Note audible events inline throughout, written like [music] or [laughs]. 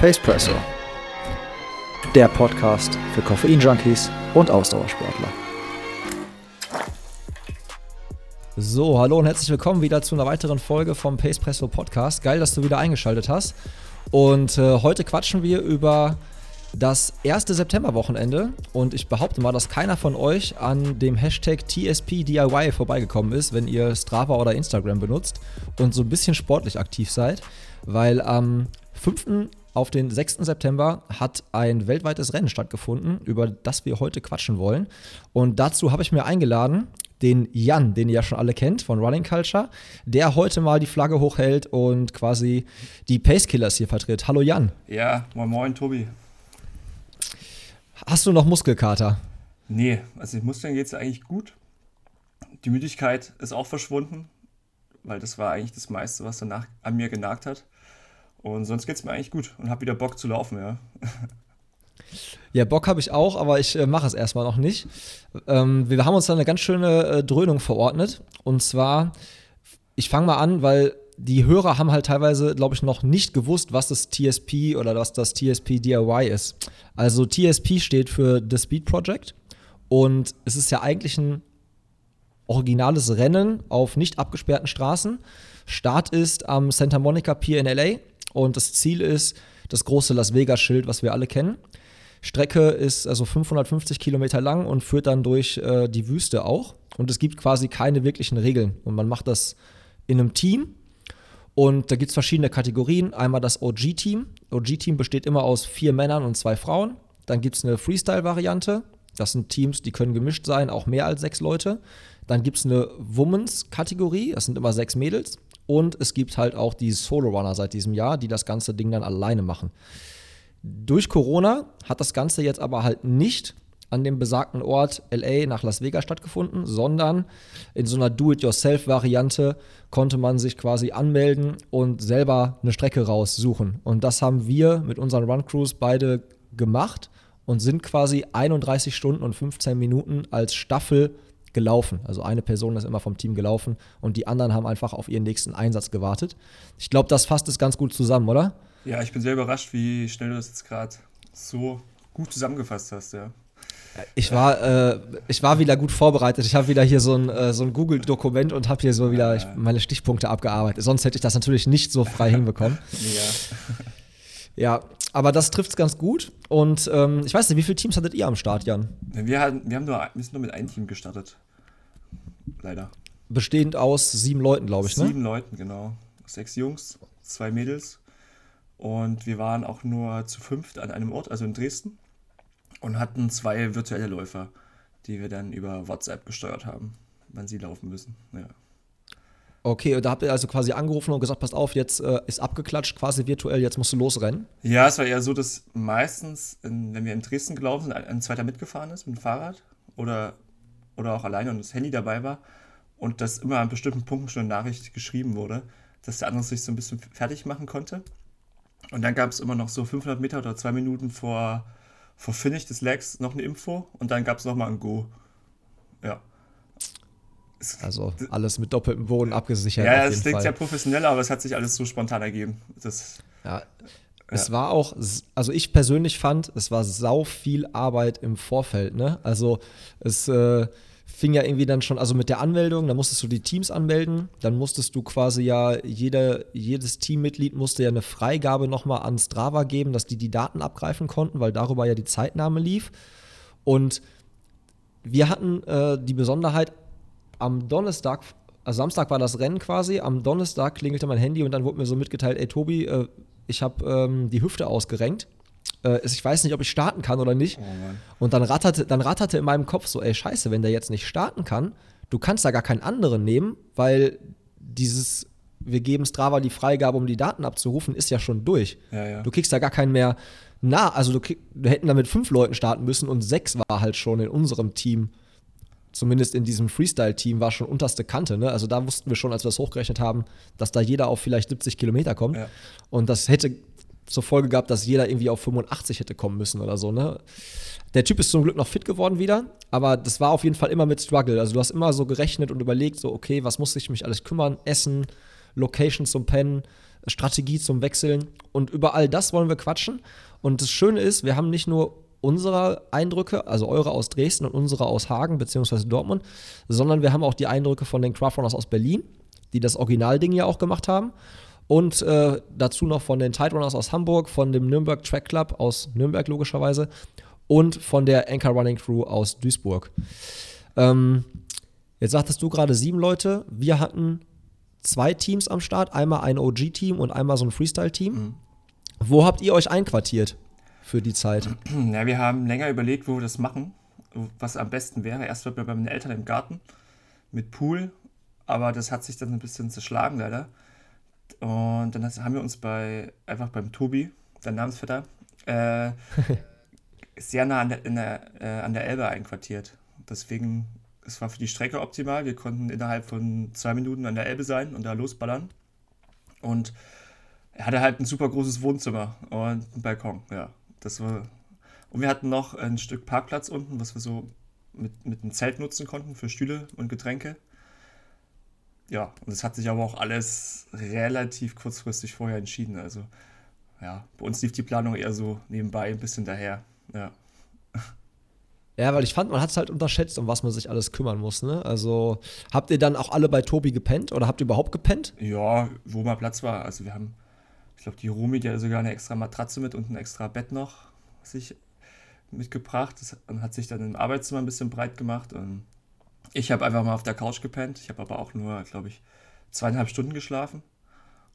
Pacepresso. Der Podcast für Koffein-Junkies und Ausdauersportler. So, hallo und herzlich willkommen wieder zu einer weiteren Folge vom Pacepresso Podcast. Geil, dass du wieder eingeschaltet hast. Und äh, heute quatschen wir über das erste Septemberwochenende und ich behaupte mal, dass keiner von euch an dem Hashtag TSPDIY vorbeigekommen ist, wenn ihr Strava oder Instagram benutzt und so ein bisschen sportlich aktiv seid, weil am 5. auf den 6. September hat ein weltweites Rennen stattgefunden, über das wir heute quatschen wollen. Und dazu habe ich mir eingeladen den Jan, den ihr ja schon alle kennt von Running Culture, der heute mal die Flagge hochhält und quasi die Pacekillers hier vertritt. Hallo Jan. Ja, moin moin Tobi. Hast du noch Muskelkater? Nee, also den Muskeln geht es eigentlich gut. Die Müdigkeit ist auch verschwunden, weil das war eigentlich das meiste, was danach an mir genagt hat. Und sonst geht es mir eigentlich gut und habe wieder Bock zu laufen, ja. [laughs] Ja, Bock habe ich auch, aber ich äh, mache es erstmal noch nicht. Ähm, wir haben uns da eine ganz schöne äh, Dröhnung verordnet. Und zwar, ich fange mal an, weil die Hörer haben halt teilweise, glaube ich, noch nicht gewusst, was das TSP oder was das TSP DIY ist. Also TSP steht für The Speed Project und es ist ja eigentlich ein originales Rennen auf nicht abgesperrten Straßen. Start ist am Santa Monica Pier in LA und das Ziel ist das große Las Vegas-Schild, was wir alle kennen. Strecke ist also 550 Kilometer lang und führt dann durch äh, die Wüste auch. Und es gibt quasi keine wirklichen Regeln. Und man macht das in einem Team und da gibt es verschiedene Kategorien. Einmal das OG-Team. OG-Team besteht immer aus vier Männern und zwei Frauen. Dann gibt es eine Freestyle-Variante. Das sind Teams, die können gemischt sein, auch mehr als sechs Leute. Dann gibt es eine Womens-Kategorie, das sind immer sechs Mädels. Und es gibt halt auch die Solo-Runner seit diesem Jahr, die das ganze Ding dann alleine machen. Durch Corona hat das Ganze jetzt aber halt nicht an dem besagten Ort LA nach Las Vegas stattgefunden, sondern in so einer Do-it-yourself-Variante konnte man sich quasi anmelden und selber eine Strecke raussuchen. Und das haben wir mit unseren Run-Crews beide gemacht und sind quasi 31 Stunden und 15 Minuten als Staffel gelaufen. Also eine Person ist immer vom Team gelaufen und die anderen haben einfach auf ihren nächsten Einsatz gewartet. Ich glaube, das fasst es ganz gut zusammen, oder? Ja, ich bin sehr überrascht, wie schnell du das jetzt gerade so gut zusammengefasst hast, ja. Ich war, äh, ich war wieder gut vorbereitet. Ich habe wieder hier so ein, äh, so ein Google-Dokument und habe hier so wieder ich, meine Stichpunkte abgearbeitet. Sonst hätte ich das natürlich nicht so frei [laughs] hinbekommen. Ja. Ja, aber das trifft es ganz gut. Und ähm, ich weiß nicht, wie viele Teams hattet ihr am Start, Jan? Wir, hatten, wir, haben nur, wir sind nur mit einem Team gestartet. Leider. Bestehend aus sieben Leuten, glaube ich, sieben ne? Sieben Leuten, genau. Sechs Jungs, zwei Mädels. Und wir waren auch nur zu fünft an einem Ort, also in Dresden und hatten zwei virtuelle Läufer, die wir dann über WhatsApp gesteuert haben, wann sie laufen müssen. Ja. Okay, da habt ihr also quasi angerufen und gesagt, passt auf, jetzt äh, ist abgeklatscht, quasi virtuell, jetzt musst du losrennen? Ja, es war eher so, dass meistens, in, wenn wir in Dresden gelaufen sind, ein, ein, zweiter mitgefahren ist mit dem Fahrrad oder, oder auch alleine und das Handy dabei war und dass immer an bestimmten Punkten schon eine Nachricht geschrieben wurde, dass der andere sich so ein bisschen fertig machen konnte. Und dann gab es immer noch so 500 Meter oder zwei Minuten vor vor Finish des Legs noch eine Info und dann gab es nochmal ein Go. Ja. Also alles mit doppeltem Boden abgesichert. Ja, es klingt sehr professionell, aber es hat sich alles so spontan ergeben. Das, ja, es war auch, also ich persönlich fand, es war sau viel Arbeit im Vorfeld. Ne? Also es äh, fing ja irgendwie dann schon, also mit der Anmeldung, da musstest du die Teams anmelden, dann musstest du quasi ja, jeder, jedes Teammitglied musste ja eine Freigabe nochmal an Strava geben, dass die die Daten abgreifen konnten, weil darüber ja die Zeitnahme lief. Und wir hatten äh, die Besonderheit, am Donnerstag, also Samstag war das Rennen quasi, am Donnerstag klingelte mein Handy und dann wurde mir so mitgeteilt, ey Tobi, äh, ich habe ähm, die Hüfte ausgerenkt äh, ich weiß nicht, ob ich starten kann oder nicht. Oh und dann ratterte, dann ratterte in meinem Kopf so, ey, scheiße, wenn der jetzt nicht starten kann, du kannst da gar keinen anderen nehmen, weil dieses, wir geben Strava die Freigabe, um die Daten abzurufen, ist ja schon durch. Ja, ja. Du kriegst da gar keinen mehr na, also du, wir hätten da mit fünf Leuten starten müssen und sechs war halt schon in unserem Team zumindest in diesem Freestyle-Team war schon unterste Kante. Ne? Also da wussten wir schon, als wir das hochgerechnet haben, dass da jeder auf vielleicht 70 Kilometer kommt. Ja. Und das hätte zur Folge gehabt, dass jeder irgendwie auf 85 hätte kommen müssen oder so, ne? Der Typ ist zum Glück noch fit geworden wieder, aber das war auf jeden Fall immer mit Struggle. Also du hast immer so gerechnet und überlegt, so, okay, was muss ich mich alles kümmern, essen, Location zum Pennen, Strategie zum Wechseln. Und über all das wollen wir quatschen. Und das Schöne ist, wir haben nicht nur unsere Eindrücke, also eure aus Dresden und unsere aus Hagen bzw. Dortmund, sondern wir haben auch die Eindrücke von den Craftrunners aus Berlin, die das Originalding ja auch gemacht haben. Und äh, dazu noch von den Tide Runners aus Hamburg, von dem Nürnberg Track Club aus Nürnberg logischerweise und von der Anchor Running Crew aus Duisburg. Ähm, jetzt sagtest du gerade sieben Leute. Wir hatten zwei Teams am Start, einmal ein OG-Team und einmal so ein Freestyle-Team. Mhm. Wo habt ihr euch einquartiert für die Zeit? [clears throat] Ja, wir haben länger überlegt, wo wir das machen, was am besten wäre. Erst war bei meinen Eltern im Garten mit Pool, aber das hat sich dann ein bisschen zerschlagen leider. Und dann haben wir uns bei einfach beim Tobi, der Namensvetter, äh, [laughs] sehr nah an der, der äh, an der Elbe einquartiert. Deswegen, es war für die Strecke optimal. Wir konnten innerhalb von zwei Minuten an der Elbe sein und da losballern. Und er hatte halt ein super großes Wohnzimmer und einen Balkon, ja. Das war. Und wir hatten noch ein Stück Parkplatz unten, was wir so mit, mit einem Zelt nutzen konnten für Stühle und Getränke. Ja, und es hat sich aber auch alles relativ kurzfristig vorher entschieden. Also, ja, bei uns lief die Planung eher so nebenbei ein bisschen daher. Ja. Ja, weil ich fand, man hat es halt unterschätzt, um was man sich alles kümmern muss. Ne? Also habt ihr dann auch alle bei Tobi gepennt oder habt ihr überhaupt gepennt? Ja, wo mal Platz war. Also wir haben, ich glaube, die Romi, die hatte sogar eine extra Matratze mit und ein extra Bett noch sich mitgebracht. Das hat sich dann im Arbeitszimmer ein bisschen breit gemacht. Und ich habe einfach mal auf der Couch gepennt. Ich habe aber auch nur, glaube ich, zweieinhalb Stunden geschlafen.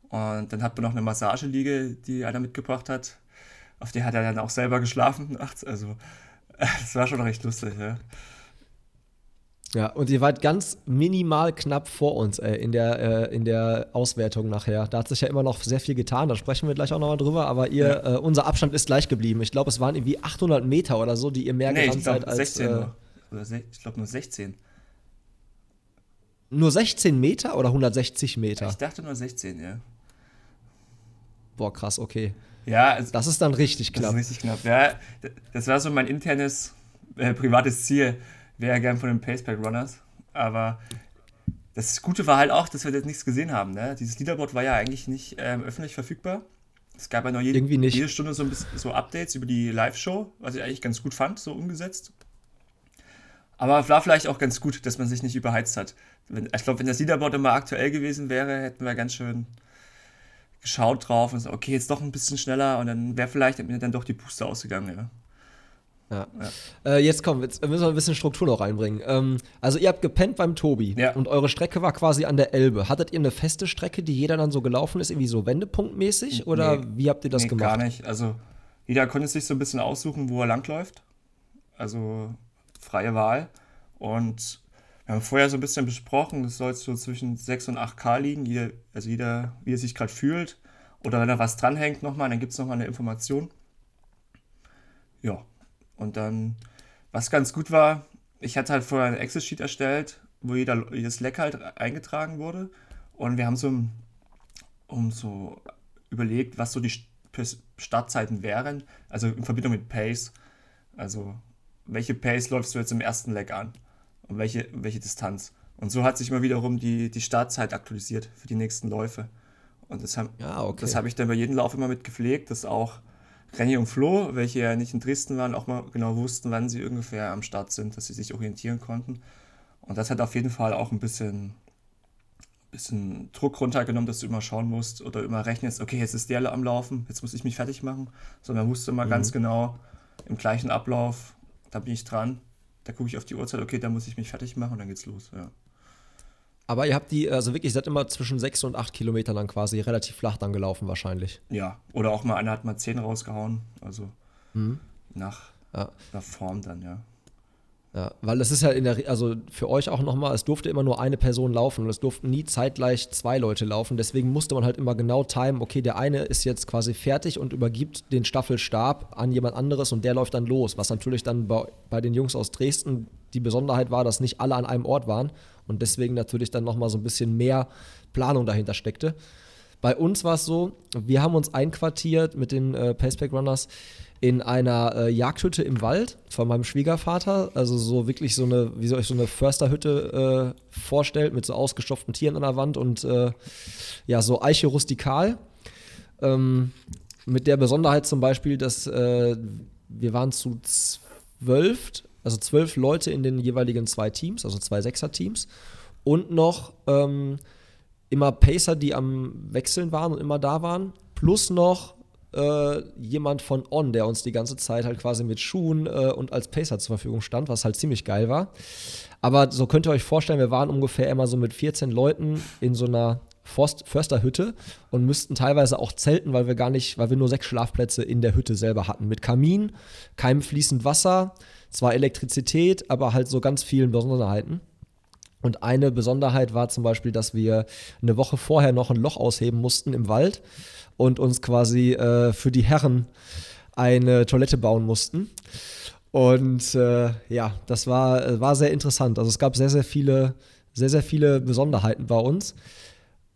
Und dann hat man noch eine Massageliege, die einer mitgebracht hat. Auf der hat er dann auch selber geschlafen [laughs] nachts. Also [laughs] das war schon recht lustig, ja. Ja, und ihr wart ganz minimal knapp vor uns ey, in, der, äh, in der Auswertung nachher. Da hat sich ja immer noch sehr viel getan, da sprechen wir gleich auch nochmal drüber, aber ihr, ja. äh, unser Abstand ist gleich geblieben. Ich glaube, es waren irgendwie 800 Meter oder so, die ihr mehr nee, gerannt seid als. 16 äh, oder ich glaube nur 16. Nur 16 Meter oder 160 Meter? Ich dachte nur 16, ja. Boah, krass, okay. Ja, also, das ist dann richtig knapp. Das ist richtig knapp. Ja, das war so mein internes äh, privates Ziel. Wäre gern von den Paceback Runners. Aber das Gute war halt auch, dass wir jetzt nichts gesehen haben. Ne? Dieses Leaderboard war ja eigentlich nicht ähm, öffentlich verfügbar. Es gab ja noch jede, jede Stunde so, bisschen, so Updates über die Live-Show, was ich eigentlich ganz gut fand, so umgesetzt. Aber war vielleicht auch ganz gut, dass man sich nicht überheizt hat. ich glaube, wenn das Leaderboard immer aktuell gewesen wäre, hätten wir ganz schön geschaut drauf und so, okay, jetzt doch ein bisschen schneller und dann wäre vielleicht dann doch die Puste ausgegangen, ja. Ja. ja. Äh, jetzt kommen, jetzt müssen wir ein bisschen Struktur noch reinbringen. Ähm, also ihr habt gepennt beim Tobi ja. und eure Strecke war quasi an der Elbe. Hattet ihr eine feste Strecke, die jeder dann so gelaufen ist, irgendwie so wendepunktmäßig oder nee, wie habt ihr das nee, gemacht? Gar nicht. Also jeder konnte sich so ein bisschen aussuchen, wo er langläuft. Also freie Wahl. Und wir haben vorher so ein bisschen besprochen, das soll so zwischen 6 und 8K liegen, jeder, also jeder, wie er sich gerade fühlt. Oder wenn da was dranhängt nochmal, dann gibt es nochmal eine Information. Ja, und dann, was ganz gut war, ich hatte halt vorher ein Excel-Sheet erstellt, wo jeder, jedes Leck halt eingetragen wurde. Und wir haben so um so überlegt, was so die Startzeiten wären, also in Verbindung mit Pace. Also, welche Pace läufst du jetzt im ersten Leck an? und welche, welche Distanz. Und so hat sich immer wiederum die, die Startzeit aktualisiert für die nächsten Läufe. Und das habe ja, okay. hab ich dann bei jedem Lauf immer mit gepflegt, dass auch Renny und Flo, welche ja nicht in Dresden waren, auch mal genau wussten, wann sie ungefähr am Start sind, dass sie sich orientieren konnten. Und das hat auf jeden Fall auch ein bisschen, bisschen Druck runtergenommen, dass du immer schauen musst oder immer rechnest, okay, jetzt ist der am Laufen, jetzt muss ich mich fertig machen. Sondern wusste immer mhm. ganz genau im gleichen Ablauf, da bin ich dran da gucke ich auf die Uhrzeit, okay, da muss ich mich fertig machen und dann geht's los, ja. Aber ihr habt die, also wirklich, seid immer zwischen sechs und acht Kilometern dann quasi relativ flach dann gelaufen wahrscheinlich. Ja, oder auch mal einer hat mal zehn rausgehauen, also mhm. nach, ja. nach Form dann, ja. Ja, weil es ist ja in der, also für euch auch nochmal, es durfte immer nur eine Person laufen und es durften nie zeitgleich zwei Leute laufen. Deswegen musste man halt immer genau timen, okay, der eine ist jetzt quasi fertig und übergibt den Staffelstab an jemand anderes und der läuft dann los. Was natürlich dann bei, bei den Jungs aus Dresden die Besonderheit war, dass nicht alle an einem Ort waren und deswegen natürlich dann nochmal so ein bisschen mehr Planung dahinter steckte. Bei uns war es so, wir haben uns einquartiert mit den äh, Paceback Runners in einer äh, Jagdhütte im Wald von meinem Schwiegervater. Also so wirklich so eine, wie soll ich so eine Försterhütte äh, vorstellt, mit so ausgestopften Tieren an der Wand und äh, ja, so Eiche rustikal. Ähm, mit der Besonderheit zum Beispiel, dass äh, wir waren zu zwölf, also zwölf Leute in den jeweiligen zwei Teams, also zwei Sechser-Teams. Und noch ähm, immer Pacer, die am Wechseln waren und immer da waren. Plus noch äh, jemand von On, der uns die ganze Zeit halt quasi mit Schuhen äh, und als Pacer zur Verfügung stand, was halt ziemlich geil war. Aber so könnt ihr euch vorstellen, wir waren ungefähr immer so mit 14 Leuten in so einer Forst Försterhütte und müssten teilweise auch zelten, weil wir gar nicht, weil wir nur sechs Schlafplätze in der Hütte selber hatten. Mit Kamin, keinem fließend Wasser, zwar Elektrizität, aber halt so ganz vielen Besonderheiten. Und eine Besonderheit war zum Beispiel, dass wir eine Woche vorher noch ein Loch ausheben mussten im Wald und uns quasi äh, für die Herren eine Toilette bauen mussten. Und äh, ja, das war, war sehr interessant. Also es gab sehr, sehr viele, sehr, sehr viele Besonderheiten bei uns.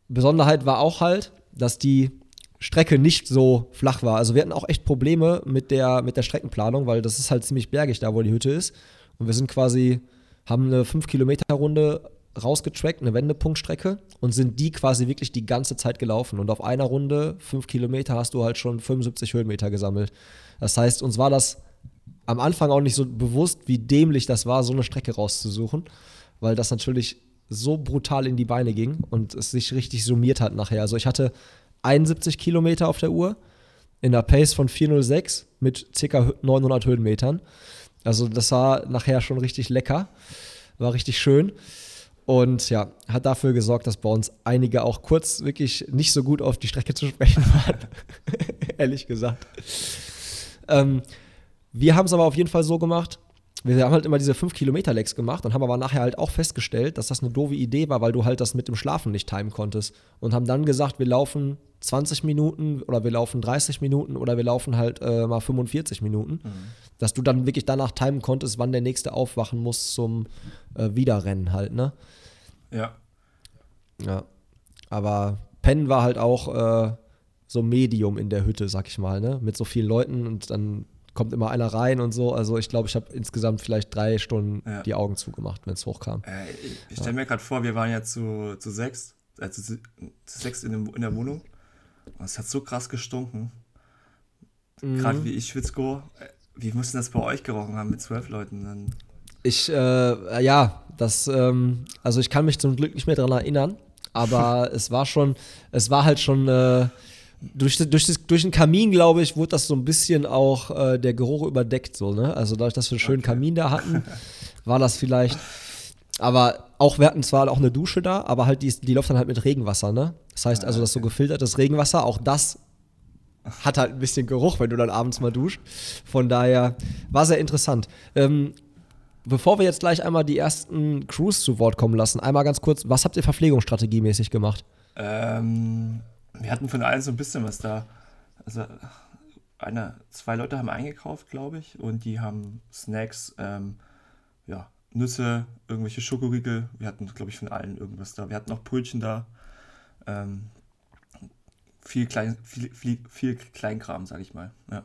Besonderheit war auch halt, dass die Strecke nicht so flach war. Also wir hatten auch echt Probleme mit der, mit der Streckenplanung, weil das ist halt ziemlich bergig da, wo die Hütte ist. Und wir sind quasi, haben eine 5-Kilometer-Runde rausgetrackt, eine Wendepunktstrecke und sind die quasi wirklich die ganze Zeit gelaufen. Und auf einer Runde, 5 Kilometer, hast du halt schon 75 Höhenmeter gesammelt. Das heißt, uns war das am Anfang auch nicht so bewusst, wie dämlich das war, so eine Strecke rauszusuchen, weil das natürlich so brutal in die Beine ging und es sich richtig summiert hat nachher. Also ich hatte 71 Kilometer auf der Uhr in der Pace von 406 mit ca. 900 Höhenmetern. Also das war nachher schon richtig lecker, war richtig schön. Und ja, hat dafür gesorgt, dass bei uns einige auch kurz wirklich nicht so gut auf die Strecke zu sprechen [laughs] waren. Ehrlich gesagt. Ähm, wir haben es aber auf jeden Fall so gemacht, wir haben halt immer diese 5-Kilometer-Legs gemacht und haben aber nachher halt auch festgestellt, dass das eine doofe Idee war, weil du halt das mit dem Schlafen nicht timen konntest. Und haben dann gesagt, wir laufen 20 Minuten oder wir laufen 30 Minuten oder wir laufen halt äh, mal 45 Minuten. Mhm. Dass du dann wirklich danach timen konntest, wann der nächste aufwachen muss zum äh, Wiederrennen halt, ne? Ja. Ja. Aber Pennen war halt auch äh, so Medium in der Hütte, sag ich mal, ne? Mit so vielen Leuten und dann kommt immer einer rein und so. Also ich glaube, ich habe insgesamt vielleicht drei Stunden ja. die Augen zugemacht, wenn es hochkam. Äh, ich stelle mir gerade vor, wir waren ja zu, zu sechs, äh, zu, zu sechs in, dem, in der Wohnung. Und es hat so krass gestunken. Mhm. Gerade wie ich Schwitzko. Äh, wie mussten das bei euch gerochen haben mit zwölf Leuten? Dann? Ich, äh, ja, das, ähm, also ich kann mich zum Glück nicht mehr daran erinnern, aber [laughs] es war schon, es war halt schon, äh, durch, durch, das, durch den Kamin, glaube ich, wurde das so ein bisschen auch äh, der Geruch überdeckt, so, ne? Also dadurch, dass wir einen schönen okay. Kamin da hatten, [laughs] war das vielleicht. Aber auch, wir hatten zwar auch eine Dusche da, aber halt die, die läuft dann halt mit Regenwasser, ne? Das heißt also, das so gefiltertes Regenwasser, auch das hat halt ein bisschen Geruch, wenn du dann abends mal duscht. Von daher war sehr interessant. Ähm, bevor wir jetzt gleich einmal die ersten Crews zu Wort kommen lassen, einmal ganz kurz, was habt ihr verpflegungsstrategiemäßig gemacht? Ähm, wir hatten von allen so ein bisschen was da. Also eine, zwei Leute haben eingekauft, glaube ich, und die haben Snacks, ähm, ja, Nüsse, irgendwelche Schokoriegel. Wir hatten, glaube ich, von allen irgendwas da. Wir hatten auch Brötchen da. Ähm, viel, klein, viel, viel, viel Kleinkram, sage ich mal. Ja.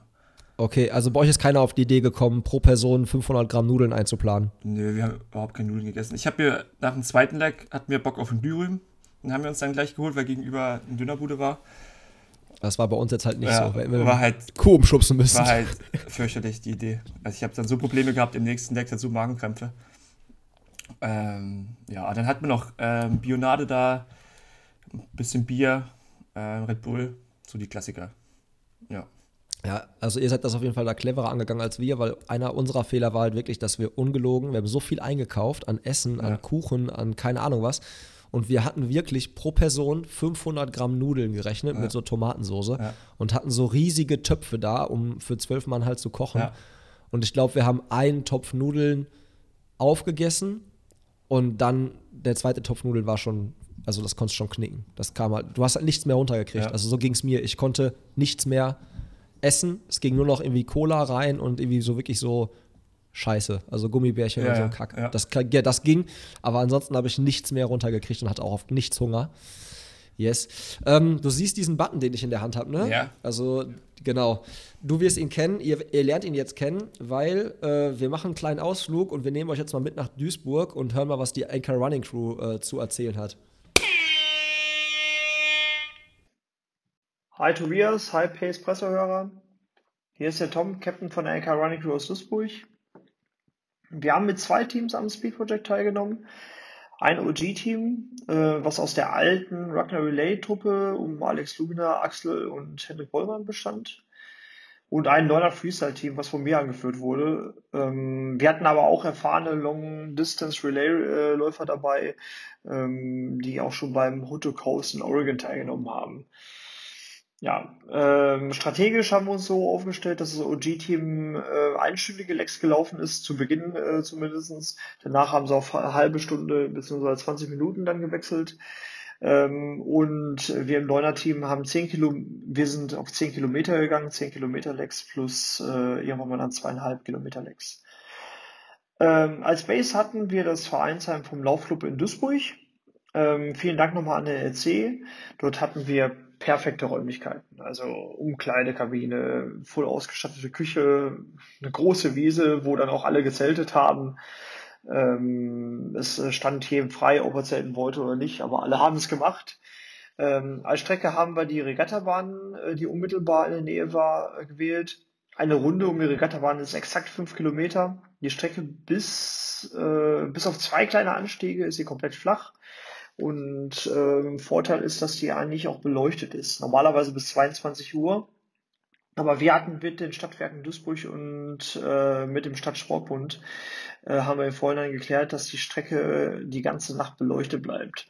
Okay, also bei euch ist keiner auf die Idee gekommen, pro Person 500 Gramm Nudeln einzuplanen? Nö, wir haben überhaupt keine Nudeln gegessen. Ich habe mir nach dem zweiten Leg, hatten wir Bock auf ein Dürüm. Den haben wir uns dann gleich geholt, weil gegenüber ein Dönerbude war. Das war bei uns jetzt halt nicht ja, so, weil wir war halt, Kuh umschubsen müssen. War halt fürchterlich die Idee. Also ich habe dann so Probleme gehabt im nächsten Deck, dazu Magenkrämpfe. Ähm, ja, dann hat man noch ähm, Bionade da, ein bisschen Bier, äh, Red Bull, so die Klassiker. Ja. Ja, also ihr seid das auf jeden Fall da cleverer angegangen als wir, weil einer unserer Fehler war halt wirklich, dass wir ungelogen, wir haben so viel eingekauft an Essen, an ja. Kuchen, an keine Ahnung was. Und wir hatten wirklich pro Person 500 Gramm Nudeln gerechnet ja. mit so Tomatensoße ja. und hatten so riesige Töpfe da, um für zwölf Mann halt zu kochen. Ja. Und ich glaube, wir haben einen Topf Nudeln aufgegessen und dann der zweite Topf Nudeln war schon, also das konntest schon knicken. Das kam halt, du hast halt nichts mehr runtergekriegt. Also so ging es mir. Ich konnte nichts mehr essen. Es ging nur noch irgendwie Cola rein und irgendwie so wirklich so Scheiße. Also Gummibärchen ja, und so ein Kack. Ja. Das, ja, das ging, aber ansonsten habe ich nichts mehr runtergekriegt und hatte auch auf nichts Hunger. Yes. Ähm, du siehst diesen Button, den ich in der Hand habe, ne? Ja. Also, genau. Du wirst ihn kennen, ihr, ihr lernt ihn jetzt kennen, weil äh, wir machen einen kleinen Ausflug und wir nehmen euch jetzt mal mit nach Duisburg und hören mal, was die Anchor Running Crew äh, zu erzählen hat. Hi Tobias, hi Pace Pressehörer. Hier ist der Tom, Captain von der LK Running Crew aus Duisburg. Wir haben mit zwei Teams am Speed Project teilgenommen. Ein OG-Team, äh, was aus der alten Ragnar Relay-Truppe um Alex Lubiner, Axel und Hendrik Bollmann bestand. Und ein neuer Freestyle-Team, was von mir angeführt wurde. Ähm, wir hatten aber auch erfahrene Long-Distance-Relay-Läufer dabei, ähm, die auch schon beim Hood to Coast in Oregon teilgenommen haben. Ja, ähm, strategisch haben wir uns so aufgestellt, dass das OG-Team äh, einstündige Lecks gelaufen ist, zu Beginn äh, zumindest. Danach haben sie auf eine halbe Stunde bzw. 20 Minuten dann gewechselt. Ähm, und wir im Neuner-Team haben 10 Kilo, wir sind auf 10 Kilometer gegangen, 10 Kilometer Lecks plus äh, irgendwann mal dann zweieinhalb Kilometer Lecks. Ähm, als Base hatten wir das Vereinsheim vom Laufclub in Duisburg. Ähm, vielen Dank nochmal an den LC. Dort hatten wir perfekte Räumlichkeiten. Also Umkleidekabine, voll ausgestattete Küche, eine große Wiese, wo dann auch alle gezeltet haben. Ähm, es stand jedem frei, ob er zelten wollte oder nicht, aber alle haben es gemacht. Ähm, als Strecke haben wir die Regattabahn, äh, die unmittelbar in der Nähe war, äh, gewählt. Eine Runde um die Regattabahn ist exakt fünf Kilometer. Die Strecke bis, äh, bis auf zwei kleine Anstiege ist sie komplett flach. Und ähm, Vorteil ist, dass die eigentlich auch beleuchtet ist. Normalerweise bis 22 Uhr. Aber wir hatten mit den Stadtwerken Duisburg und äh, mit dem Stadtsportbund äh, haben wir im Vorhinein geklärt, dass die Strecke die ganze Nacht beleuchtet bleibt.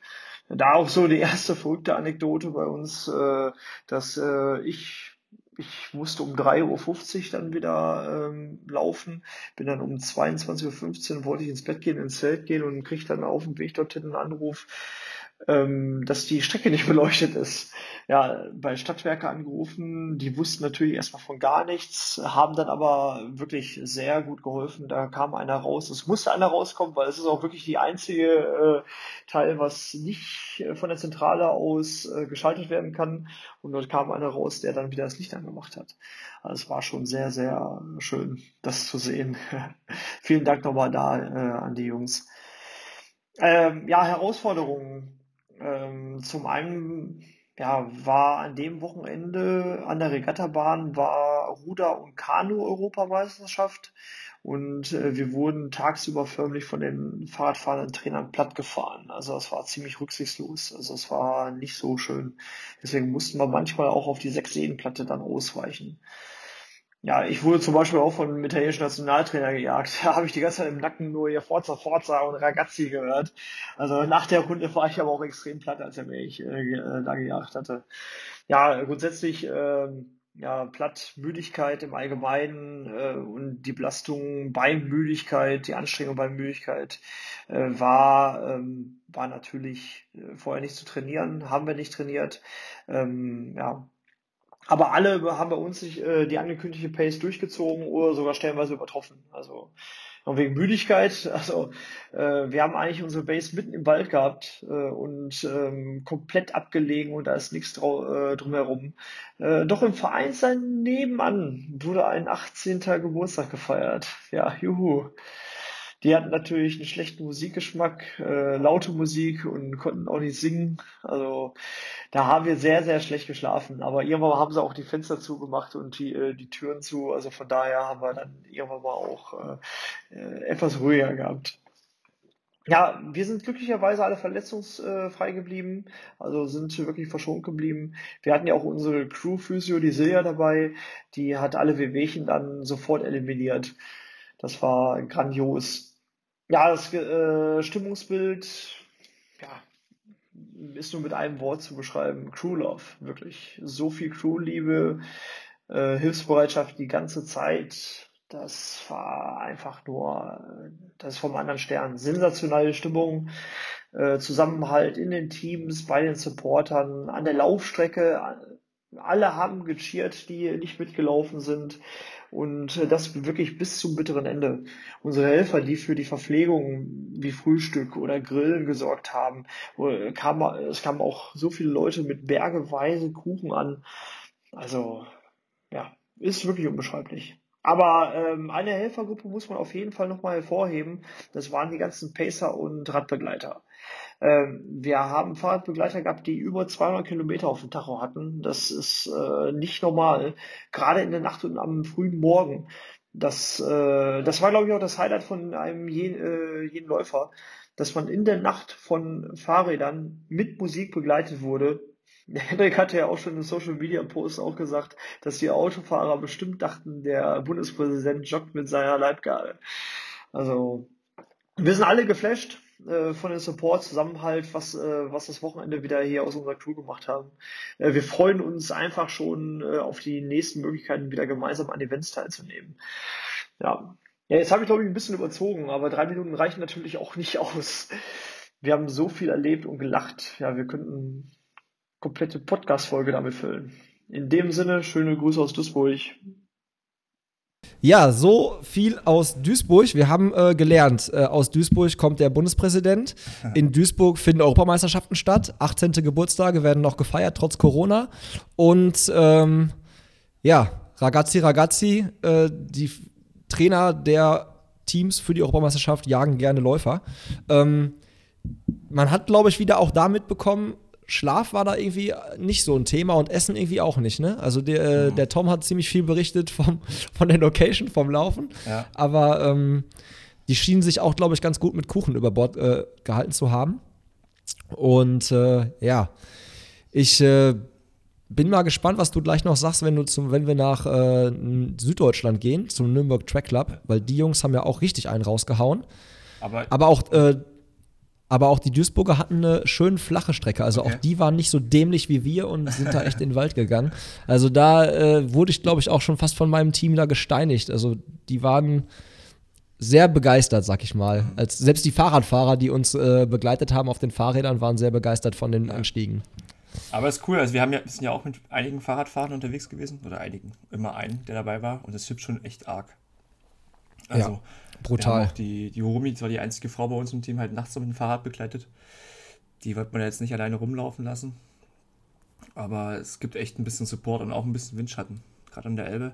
Da auch so die erste verrückte Anekdote bei uns, äh, dass äh, ich ich musste um 3.50 Uhr dann wieder ähm, laufen, bin dann um 22.15 Uhr wollte ich ins Bett gehen, ins Zelt gehen und krieg dann auf dem Weg dorthin einen Anruf, ähm, dass die Strecke [laughs] nicht beleuchtet ist. Ja, bei Stadtwerke angerufen, die wussten natürlich erstmal von gar nichts, haben dann aber wirklich sehr gut geholfen. Da kam einer raus, es musste einer rauskommen, weil es ist auch wirklich die einzige äh, Teil, was nicht äh, von der Zentrale aus äh, geschaltet werden kann. Und dort kam einer raus, der dann wieder das Licht angemacht hat. Also es war schon sehr, sehr schön, das zu sehen. [laughs] Vielen Dank nochmal da äh, an die Jungs. Ähm, ja, Herausforderungen ähm, zum einen ja, war an dem Wochenende an der Regattabahn war Ruder- und Kanu-Europameisterschaft und äh, wir wurden tagsüber förmlich von den Fahrradfahrenden Trainern plattgefahren. Also es war ziemlich rücksichtslos. Also es war nicht so schön. Deswegen mussten wir manchmal auch auf die Sechs-Seen-Platte dann ausweichen. Ja, ich wurde zum Beispiel auch von einem italienischen Nationaltrainer gejagt. [laughs] Da habe ich die ganze Zeit im Nacken nur hier Forza Forza und Ragazzi gehört. Also nach der Runde war ich aber auch extrem platt, als er mich äh, äh, da gejagt hatte. Ja, grundsätzlich äh, ja, platt, Müdigkeit im Allgemeinen äh, und die Belastung bei Müdigkeit, die Anstrengung bei Müdigkeit äh, war, ähm, war natürlich äh, vorher nicht zu trainieren, haben wir nicht trainiert. Ähm, ja, aber alle haben bei uns sich äh, die angekündigte Pace durchgezogen oder sogar stellenweise übertroffen. Also und wegen Müdigkeit. [laughs] Also äh, wir haben eigentlich unsere Base mitten im Wald gehabt äh, und ähm, komplett abgelegen und da ist nichts äh, drumherum. Äh, doch im Vereinssein nebenan wurde ein 18. Geburtstag gefeiert. Ja, juhu. Die hatten natürlich einen schlechten Musikgeschmack, äh, laute Musik und konnten auch nicht singen. Also da haben wir sehr, sehr schlecht geschlafen. Aber irgendwann haben sie auch die Fenster zugemacht und die, äh, die Türen zu. Also von daher haben wir dann irgendwann mal auch äh, äh etwas ruhiger gehabt. Ja, wir sind glücklicherweise alle verletzungsfrei geblieben, also sind wirklich verschont geblieben. Wir hatten ja auch unsere Crew-Physio, die Silja dabei, die hat alle Wehwehchen dann sofort eliminiert. Das war grandios. Ja, das äh, Stimmungsbild ja, ist nur mit einem Wort zu beschreiben. Crew Love, wirklich. So viel Crewliebe, äh, Hilfsbereitschaft die ganze Zeit. Das war einfach nur, das ist vom anderen Stern. Sensationelle Stimmung, äh, Zusammenhalt in den Teams, bei den Supportern, an der Laufstrecke, alle haben gecheert, die nicht mitgelaufen sind. Und äh, das wirklich bis zum bitteren Ende. Unsere Helfer, die für die Verpflegung wie Frühstück oder Grillen gesorgt haben, kam, es kamen auch so viele Leute mit bergeweise Kuchen an. Also, ja, ist wirklich unbeschreiblich. Aber ähm, eine Helfergruppe muss man auf jeden Fall nochmal hervorheben. Das waren die ganzen Pacer und Radbegleiter. Ähm, wir haben Fahrradbegleiter gehabt, die über 200 Kilometer auf dem Tacho hatten. Das ist äh, nicht normal. Gerade in der Nacht und am frühen Morgen. Das, äh, das war, glaube ich, auch das Highlight von einem je, äh, jeden Läufer, dass man in der Nacht von Fahrrädern mit Musik begleitet wurde [laughs] Hendrik hatte ja auch schon im Social Media Post auch gesagt, dass die Autofahrer bestimmt dachten, der Bundespräsident joggt mit seiner Leibgarde. Also, wir sind alle geflasht äh, von dem Support, Zusammenhalt, was, äh, was das Wochenende wieder hier aus unserer Crew gemacht haben. Äh, wir freuen uns einfach schon äh, auf die nächsten Möglichkeiten, wieder gemeinsam an Events teilzunehmen. Ja, ja jetzt habe ich glaube ich ein bisschen überzogen, aber drei Minuten reichen natürlich auch nicht [laughs] aus. Wir haben so viel erlebt und gelacht. Ja, wir könnten komplette Podcast-Folge damit füllen. In dem Sinne, schöne Grüße aus Duisburg. Ja, so viel aus Duisburg. Wir haben äh, gelernt, äh, aus Duisburg kommt der Bundespräsident. In Duisburg finden Europameisterschaften statt. 18. Geburtstage werden noch gefeiert, trotz Corona. Und ähm, ja, Ragazzi, Ragazzi, äh, die Trainer der Teams für die Europameisterschaft jagen gerne Läufer. Ähm, man hat, glaube ich, wieder auch da mitbekommen, Schlaf war da irgendwie nicht so ein Thema und Essen irgendwie auch nicht, ne? Also der, äh, mhm. der Tom hat ziemlich viel berichtet vom, von der Location, vom Laufen. Ja. Aber ähm, die schienen sich auch, glaube ich, ganz gut mit Kuchen über Bord äh, gehalten zu haben. Und äh, ja, ich äh, bin mal gespannt, was du gleich noch sagst, wenn du zum, wenn wir nach äh, Süddeutschland gehen, zum Nürnberg Track Club, weil die Jungs haben ja auch richtig einen rausgehauen. Aber, Aber auch äh, aber auch die Duisburger hatten eine schön flache Strecke. Also okay. auch die waren nicht so dämlich wie wir und sind da [laughs] echt in den Wald gegangen. Also da äh, wurde ich, glaube ich, auch schon fast von meinem Team da gesteinigt. Also die waren sehr begeistert, sag ich mal. Als, selbst die Fahrradfahrer, die uns äh, begleitet haben auf den Fahrrädern, waren sehr begeistert von den Anstiegen. Aber ist cool, also wir, haben ja, wir sind ja auch mit einigen Fahrradfahrern unterwegs gewesen, oder einigen, immer einen, der dabei war, und das hüpft schon echt arg. Also, ja. Brutal. die, die Homi, war die einzige Frau bei uns im Team, halt nachts mit dem Fahrrad begleitet. Die wird man jetzt nicht alleine rumlaufen lassen. Aber es gibt echt ein bisschen Support und auch ein bisschen Windschatten. Gerade an der Elbe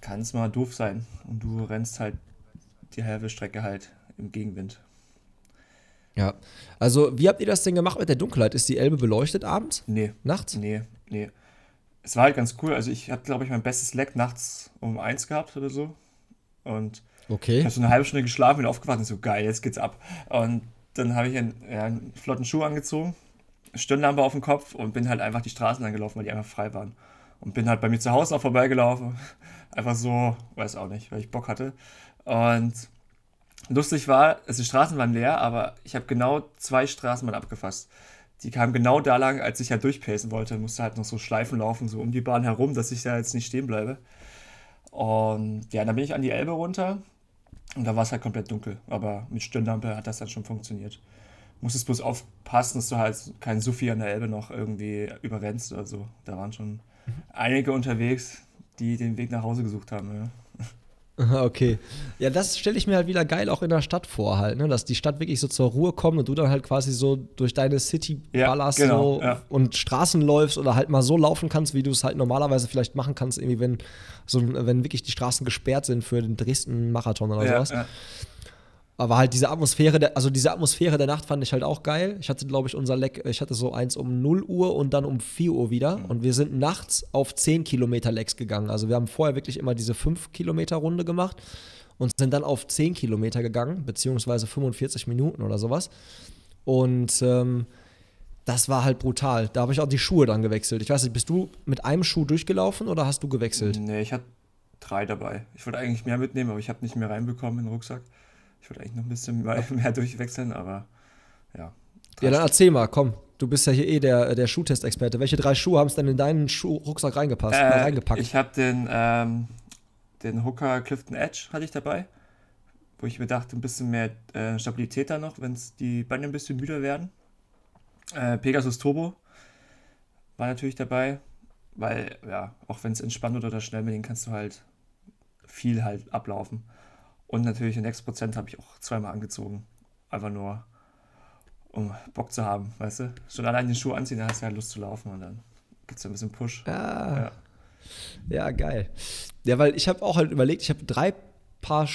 kann es mal doof sein. Und du rennst halt die halbe Strecke halt im Gegenwind. Ja. Also, wie habt ihr das denn gemacht mit der Dunkelheit? Ist die Elbe beleuchtet abends? Nee. Nachts? Nee, nee. Es war halt ganz cool. Also, ich hatte, glaube ich, mein bestes Leck nachts um eins gehabt oder so. Und Okay. Ich habe so eine halbe Stunde geschlafen, bin aufgewacht und so, geil, jetzt geht's ab. Und dann habe ich einen, ja, einen flotten Schuh angezogen, Stirnlampe auf dem Kopf und bin halt einfach die Straßen angelaufen, weil die einfach frei waren. Und bin halt bei mir zu Hause auch vorbeigelaufen. [laughs] Einfach so, weiß auch nicht, weil ich Bock hatte. Und lustig war, also die Straßen waren leer, aber ich habe genau zwei Straßen mal abgefasst. Die kamen genau da lang, als ich halt durchpacen wollte. Musste halt noch so Schleifen laufen, so um die Bahn herum, dass ich da jetzt nicht stehen bleibe. Und ja, dann bin ich an die Elbe runter und da war es halt komplett dunkel. Aber mit Stirnlampe hat das dann schon funktioniert. Musstest bloß aufpassen, dass du halt keinen Sufi an der Elbe noch irgendwie überrennst oder so. Da waren schon einige unterwegs, die den Weg nach Hause gesucht haben. Ja. [laughs] Okay. Ja, das stelle ich mir halt wieder geil auch in der Stadt vor, halt, ne? dass die Stadt wirklich so zur Ruhe kommt und du dann halt quasi so durch deine City ballerst ja, genau, so ja. und Straßen läufst oder halt mal so laufen kannst, wie du es halt normalerweise vielleicht machen kannst, irgendwie, wenn, so, wenn wirklich die Straßen gesperrt sind für den Dresden-Marathon oder ja, sowas. Aber halt diese Atmosphäre, der, also diese Atmosphäre der Nacht fand ich halt auch geil. Ich hatte, glaube ich, unser Leck, ich hatte so eins um 0 Uhr und dann um 4 Uhr wieder. Mhm. Und wir sind nachts auf 10 Kilometer Lecks gegangen. Also wir haben vorher wirklich immer diese 5 Kilometer Runde gemacht und sind dann auf 10 Kilometer gegangen, beziehungsweise 45 Minuten oder sowas. Und ähm, das war halt brutal. Da habe ich auch die Schuhe dann gewechselt. Ich weiß nicht, bist du mit einem Schuh durchgelaufen oder hast du gewechselt? Nee, ich hatte drei dabei. Ich wollte eigentlich mehr mitnehmen, aber ich habe nicht mehr reinbekommen in den Rucksack. Ich wollte eigentlich noch ein bisschen [laughs] mehr durchwechseln, aber ja. Ja, dann erzähl mal, komm. Du bist ja hier eh der, der Schuhtest-Experte. Welche drei Schuhe haben es denn in deinen Schuh Rucksack reingepasst, äh, reingepackt? Ich habe den, ähm, den Hooker Clifton Edge hatte ich dabei, wo ich mir dachte, ein bisschen mehr äh, Stabilität da noch, wenn die Beine ein bisschen müder werden. Äh, Pegasus Turbo war natürlich dabei. weil, ja, auch wenn es entspannt oder schnell mit denen kannst du halt viel halt ablaufen. Und natürlich den Next Prozent habe ich auch zweimal angezogen. Einfach nur, um Bock zu haben, weißt du? Schon allein den Schuh anziehen, dann hast du halt Lust zu laufen und dann gibt es ein bisschen Push. Ja. ja. Ja, geil. Ja, weil ich habe auch halt überlegt, ich habe drei Paar,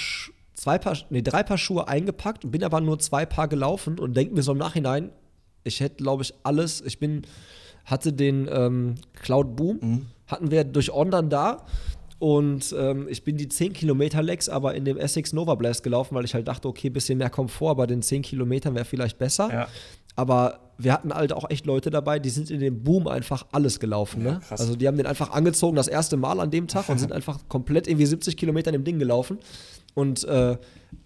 zwei Paar, nee, drei Paar Schuhe eingepackt, bin aber nur zwei Paar gelaufen und denke mir so im Nachhinein, ich hätte, glaube ich, alles, ich bin, hatte den ähm, Cloud Boom, mhm. hatten wir durch On da und ähm, ich bin die 10 Kilometer Lex aber in dem Essex Nova Blast gelaufen, weil ich halt dachte, okay, bisschen mehr Komfort, aber den 10 Kilometern wäre vielleicht besser. Ja. Aber wir hatten halt auch echt Leute dabei, die sind in dem Boom einfach alles gelaufen. Ne? Ja, also die haben den einfach angezogen das erste Mal an dem Tag und sind [laughs] einfach komplett irgendwie 70 Kilometer in dem Ding gelaufen. Und äh,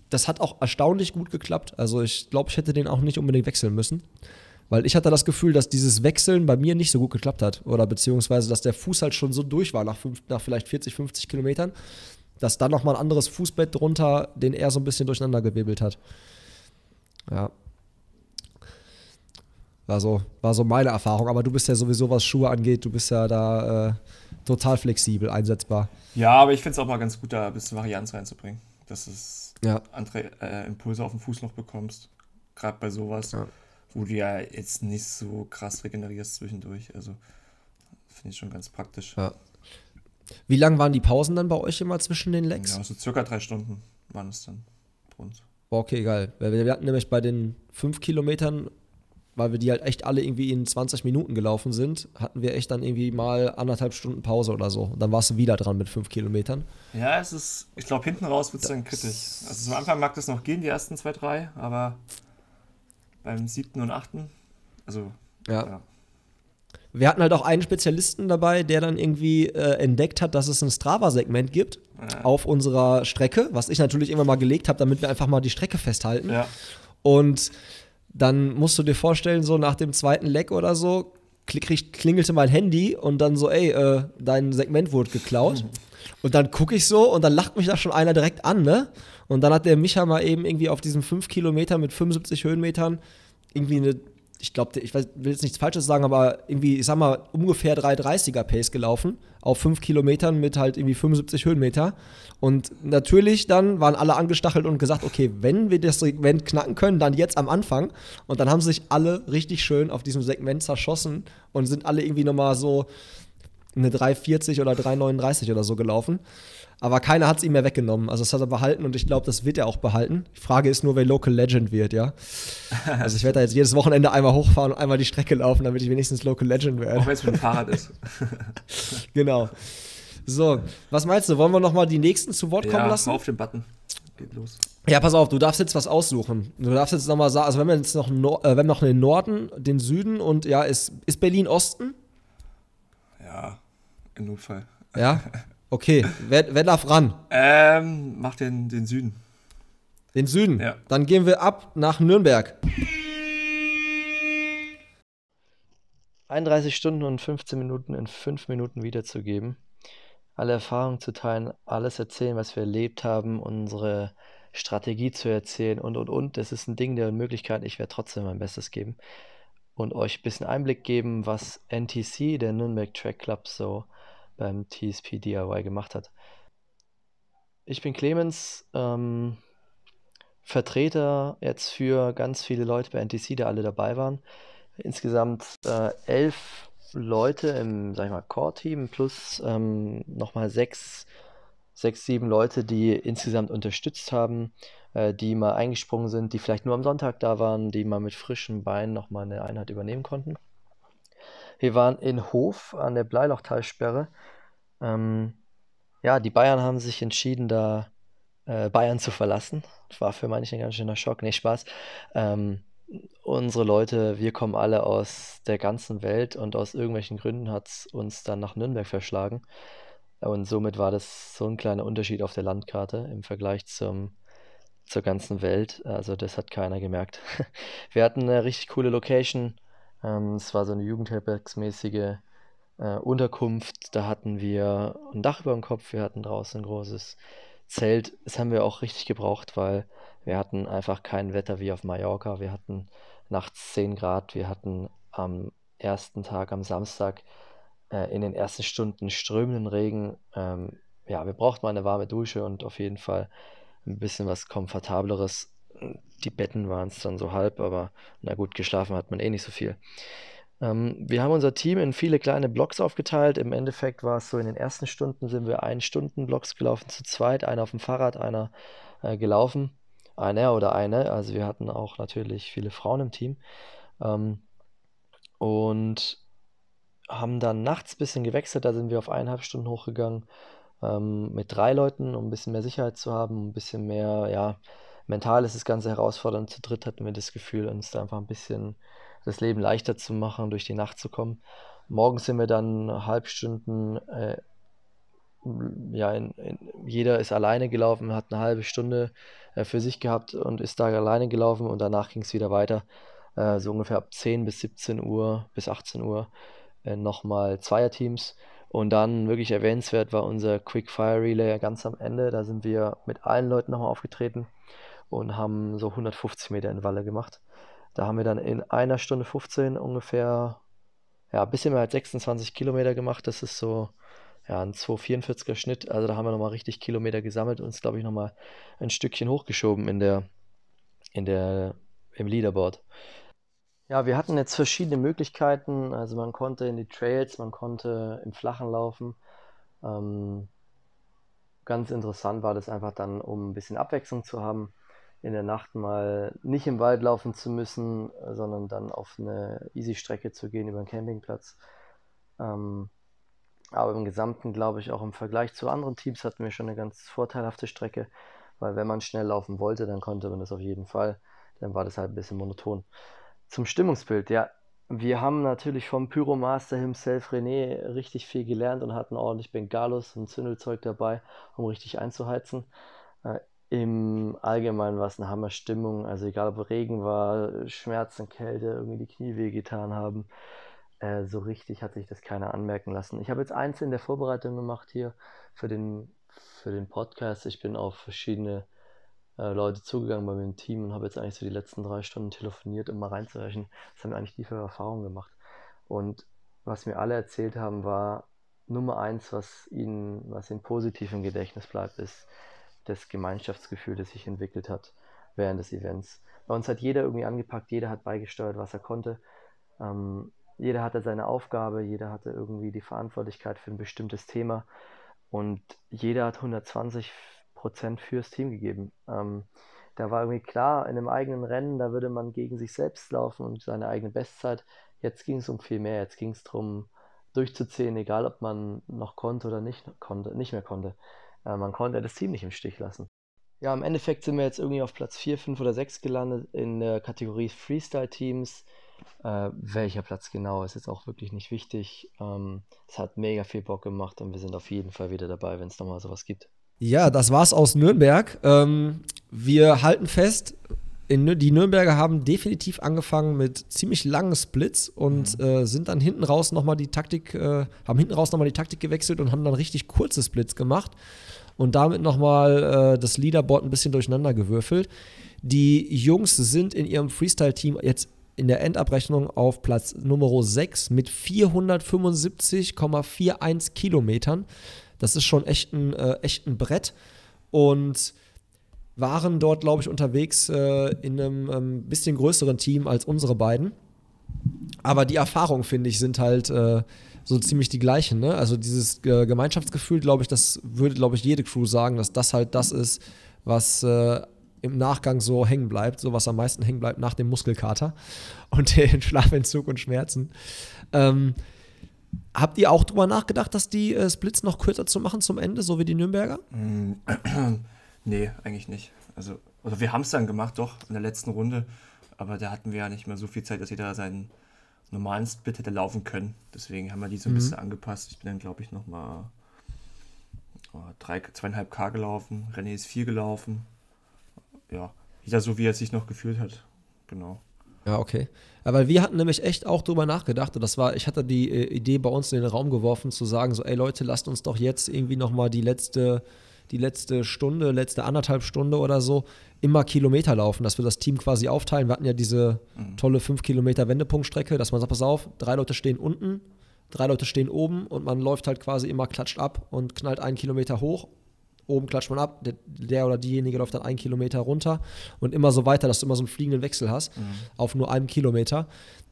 das hat auch erstaunlich gut geklappt. Also ich glaube, ich hätte den auch nicht unbedingt wechseln müssen. Weil ich hatte das Gefühl, dass dieses Wechseln bei mir nicht so gut geklappt hat. Oder beziehungsweise, dass der Fuß halt schon so durch war nach, fünf, nach vielleicht 40, 50 Kilometern, dass dann nochmal ein anderes Fußbett drunter den er so ein bisschen durcheinander gewebelt hat. Ja. War so, war so meine Erfahrung. Aber du bist ja sowieso, was Schuhe angeht, du bist ja da äh, total flexibel einsetzbar. Ja, aber ich finde es auch mal ganz gut, da ein bisschen Varianz reinzubringen. Dass du ja. andere äh, Impulse auf den Fuß noch bekommst. Gerade bei sowas. Ja wo du ja jetzt nicht so krass regenerierst zwischendurch. Also finde ich schon ganz praktisch. Ja. Wie lang waren die Pausen dann bei euch immer zwischen den Lecks? Ja, so circa drei Stunden waren es dann bei uns. Okay, geil. Wir hatten nämlich bei den fünf Kilometern, weil wir die halt echt alle irgendwie in 20 Minuten gelaufen sind, hatten wir echt dann irgendwie mal anderthalb Stunden Pause oder so. Und dann warst du wieder dran mit fünf Kilometern. Ja, es ist, ich glaube, hinten raus wird es dann kritisch. Also am Anfang mag das noch gehen, die ersten zwei, drei, aber beim siebten und achten. Also, ja. ja. Wir hatten halt auch einen Spezialisten dabei, der dann irgendwie äh, entdeckt hat, dass es ein Strava-Segment gibt ja. auf unserer Strecke, was ich natürlich immer mal gelegt habe, damit wir einfach mal die Strecke festhalten. Ja. Und dann musst du dir vorstellen, so nach dem zweiten Leck oder so, klingelte mein Handy und dann so, ey, äh, dein Segment wurde geklaut. Und dann gucke ich so und dann lacht mich da schon einer direkt an, ne? Und dann hat der Micha mal eben irgendwie auf diesen 5 Kilometer mit 75 Höhenmetern irgendwie eine, ich glaube, ich will jetzt nichts Falsches sagen, aber irgendwie, ich sag mal, ungefähr 3,30er Pace gelaufen auf 5 Kilometern mit halt irgendwie 75 Höhenmeter. Und natürlich dann waren alle angestachelt und gesagt, okay, wenn wir das Segment knacken können, dann jetzt am Anfang. Und dann haben sich alle richtig schön auf diesem Segment zerschossen und sind alle irgendwie nochmal so eine 3,40 oder 3,39 oder so gelaufen. Aber keiner hat es ihm mehr weggenommen. Also das hat er behalten und ich glaube, das wird er auch behalten. Die Frage ist nur, wer Local Legend wird, ja. [laughs] Also ich werde da jetzt jedes Wochenende einmal hochfahren und einmal die Strecke laufen, damit ich wenigstens Local Legend werde. Auch wenn es mit dem Fahrrad ist. [laughs] genau. So, was meinst du? Wollen wir noch mal die nächsten zu Wort kommen ja, lassen? auf den Button. Geht los. Ja, pass auf, du darfst jetzt was aussuchen. Du darfst jetzt noch mal sagen, also wenn wir jetzt noch, äh, wenn wir noch den Norden, den Süden und ja, ist, ist Berlin Osten? Ja, im Notfall. Ja? Okay, wer, wer darf ran? Ähm, mach den, den Süden. Den Süden? Ja. Dann gehen wir ab nach Nürnberg. 31 Stunden und 15 Minuten in 5 Minuten wiederzugeben. Alle Erfahrungen zu teilen, alles erzählen, was wir erlebt haben, unsere Strategie zu erzählen und und und. Das ist ein Ding der Möglichkeit. Ich werde trotzdem mein Bestes geben und euch ein bisschen Einblick geben, was NTC, der Nürnberg Track Club, so beim TSP DIY gemacht hat. Ich bin Clemens, ähm, Vertreter jetzt für ganz viele Leute bei NTC, die alle dabei waren. Insgesamt äh, elf Leute im, sag ich mal, Core-Team plus ähm, nochmal sechs, sechs, sieben Leute, die insgesamt unterstützt haben, äh, die mal eingesprungen sind, die vielleicht nur am Sonntag da waren, die mal mit frischen Beinen nochmal eine Einheit übernehmen konnten. Wir waren in Hof an der Bleilochtalsperre. Ähm, ja, die Bayern haben sich entschieden, da äh, Bayern zu verlassen. Das war für manche ein ganz schöner Schock. Nee, Spaß. Ähm, unsere Leute, wir kommen alle aus der ganzen Welt und aus irgendwelchen Gründen hat es uns dann nach Nürnberg verschlagen. Und somit war das so ein kleiner Unterschied auf der Landkarte im Vergleich zum, zur ganzen Welt. Also das hat keiner gemerkt. [laughs] Wir hatten eine richtig coole Location ähm, es war so eine Jugendherbergsmäßige äh, Unterkunft. Da hatten wir ein Dach über dem Kopf, wir hatten draußen ein großes Zelt. Das haben wir auch richtig gebraucht, weil wir hatten einfach kein Wetter wie auf Mallorca. Wir hatten nachts 10 Grad, wir hatten am ersten Tag, am Samstag, äh, in den ersten Stunden strömenden Regen. Ähm, ja, wir brauchten mal eine warme Dusche und auf jeden Fall ein bisschen was Komfortableres. Die Betten waren es dann so halb, aber na gut, geschlafen hat man eh nicht so viel. Ähm, wir haben unser Team in viele kleine Blocks aufgeteilt. Im Endeffekt war es so, in den ersten Stunden sind wir ein Stunden Blocks gelaufen zu zweit, einer auf dem Fahrrad, einer äh, gelaufen. Einer oder eine, also wir hatten auch natürlich viele Frauen im Team. Ähm, und haben dann nachts ein bisschen gewechselt, da sind wir auf eineinhalb Stunden hochgegangen ähm, mit drei Leuten, um ein bisschen mehr Sicherheit zu haben, ein bisschen mehr, ja, mental ist das Ganze herausfordernd. Zu dritt hatten wir das Gefühl, uns da einfach ein bisschen das Leben leichter zu machen, durch die Nacht zu kommen. Morgens sind wir dann Halbstunden, äh, ja, in, in, jeder ist alleine gelaufen, hat eine halbe Stunde äh, für sich gehabt und ist da alleine gelaufen und danach ging es wieder weiter. Äh, so ungefähr ab 10 bis 17 Uhr bis 18 Uhr äh, nochmal Zweierteams. Und dann wirklich erwähnenswert war unser Quick Fire Relay ganz am Ende. Da sind wir mit allen Leuten nochmal aufgetreten und haben so 150 Meter in Walle gemacht. Da haben wir dann in einer Stunde 15 ungefähr, ja, ein bisschen mehr als 26 Kilometer gemacht. Das ist so, ja, ein 244er Schnitt. Also da haben wir nochmal richtig Kilometer gesammelt und uns, glaube ich, nochmal ein Stückchen hochgeschoben in der, in der, im Leaderboard. Ja, wir hatten jetzt verschiedene Möglichkeiten. Also man konnte in die Trails, man konnte im Flachen laufen. Ähm, ganz interessant war das einfach dann, um ein bisschen Abwechslung zu haben, in der Nacht mal nicht im Wald laufen zu müssen, sondern dann auf eine Easy-Strecke zu gehen über einen Campingplatz. Ähm, aber im Gesamten glaube ich auch im Vergleich zu anderen Teams hatten wir schon eine ganz vorteilhafte Strecke, weil wenn man schnell laufen wollte, dann konnte man das auf jeden Fall. Dann war das halt ein bisschen monoton. Zum Stimmungsbild, ja. Wir haben natürlich vom Pyromaster himself René richtig viel gelernt und hatten ordentlich Bengalos und Zündelzeug dabei, um richtig einzuheizen. Im Allgemeinen war es eine Hammerstimmung. Also egal ob Regen war, Schmerzen, Kälte, irgendwie die Knie wehgetan haben. Äh, so richtig hat sich das keiner anmerken lassen. Ich habe jetzt eins in der Vorbereitung gemacht hier für den, für den Podcast. Ich bin auf verschiedene äh, Leute zugegangen bei meinem Team und habe jetzt eigentlich so die letzten drei Stunden telefoniert, um mal reinzurechnen, was haben wir eigentlich die für Erfahrungen gemacht. Und was mir alle erzählt haben, war Nummer eins, was ihnen, was ihnen positiv im Gedächtnis bleibt, ist das Gemeinschaftsgefühl, das sich entwickelt hat während des Events. Bei uns hat jeder irgendwie angepackt, jeder hat beigesteuert, was er konnte. Ähm, jeder hatte seine Aufgabe, jeder hatte irgendwie die Verantwortlichkeit für ein bestimmtes Thema und jeder hat 120 Prozent fürs Team gegeben. Ähm, da war irgendwie klar, in einem eigenen Rennen, da würde man gegen sich selbst laufen und seine eigene Bestzeit. Jetzt ging es um viel mehr. Jetzt ging es darum, durchzuziehen, egal ob man noch konnte oder nicht, konnte, nicht mehr konnte. Äh, man konnte das Team nicht im Stich lassen. Ja, im Endeffekt sind wir jetzt irgendwie auf Platz 4, 5 oder 6 gelandet in der Kategorie Freestyle-Teams. Äh, welcher Platz genau ist jetzt auch wirklich nicht wichtig. Ähm, es hat mega viel Bock gemacht und wir sind auf jeden Fall wieder dabei, wenn es nochmal sowas gibt. Ja, das war's aus Nürnberg. Ähm, wir halten fest, in, die Nürnberger haben definitiv angefangen mit ziemlich langen Splits und mhm. äh, sind dann hinten raus nochmal die Taktik, äh, haben hinten raus nochmal die Taktik gewechselt und haben dann richtig kurze Splits gemacht und damit nochmal äh, das Leaderboard ein bisschen durcheinander gewürfelt. Die Jungs sind in ihrem Freestyle-Team jetzt in der Endabrechnung auf Platz Nummer 6 mit 475,41 Kilometern. Das ist schon echt ein, äh, echt ein Brett. Und waren dort, glaube ich, unterwegs äh, in einem ähm, bisschen größeren Team als unsere beiden. Aber die Erfahrungen, finde ich, sind halt äh, so ziemlich die gleichen. Ne? Also dieses äh, Gemeinschaftsgefühl, glaube ich, das würde, glaube ich, jede Crew sagen, dass das halt das ist, was äh, im Nachgang so hängen bleibt, so was am meisten hängen bleibt nach dem Muskelkater [laughs] und den Schlafentzug und Schmerzen. Ähm, Habt ihr auch drüber nachgedacht, dass die äh, Splits noch kürzer zu machen zum Ende, so wie die Nürnberger? Nee, eigentlich nicht. Also, also wir haben es dann gemacht, doch, in der letzten Runde. Aber da hatten wir ja nicht mehr so viel Zeit, dass jeder seinen normalen Split hätte laufen können. Deswegen haben wir die so ein mhm. bisschen angepasst. Ich bin dann, glaube ich, nochmal oh, drei, zweieinhalb K gelaufen. René ist vier gelaufen. Ja, jeder so, wie er sich noch gefühlt hat. Genau. Ja, okay. Weil wir hatten nämlich echt auch drüber nachgedacht und das war, ich hatte die äh, Idee bei uns in den Raum geworfen, zu sagen, so, ey Leute, lasst uns doch jetzt irgendwie nochmal die letzte, die letzte Stunde, letzte anderthalb Stunde oder so immer Kilometer laufen, dass wir das Team quasi aufteilen. Wir hatten ja diese mhm. tolle 5 Kilometer Wendepunktstrecke, dass man sagt, pass auf, drei Leute stehen unten, drei Leute stehen oben und man läuft halt quasi immer klatscht ab und knallt einen Kilometer hoch. Oben klatscht man ab, der, der oder diejenige läuft dann einen Kilometer runter und immer so weiter, dass du immer so einen fliegenden Wechsel hast Mhm. auf nur einem Kilometer.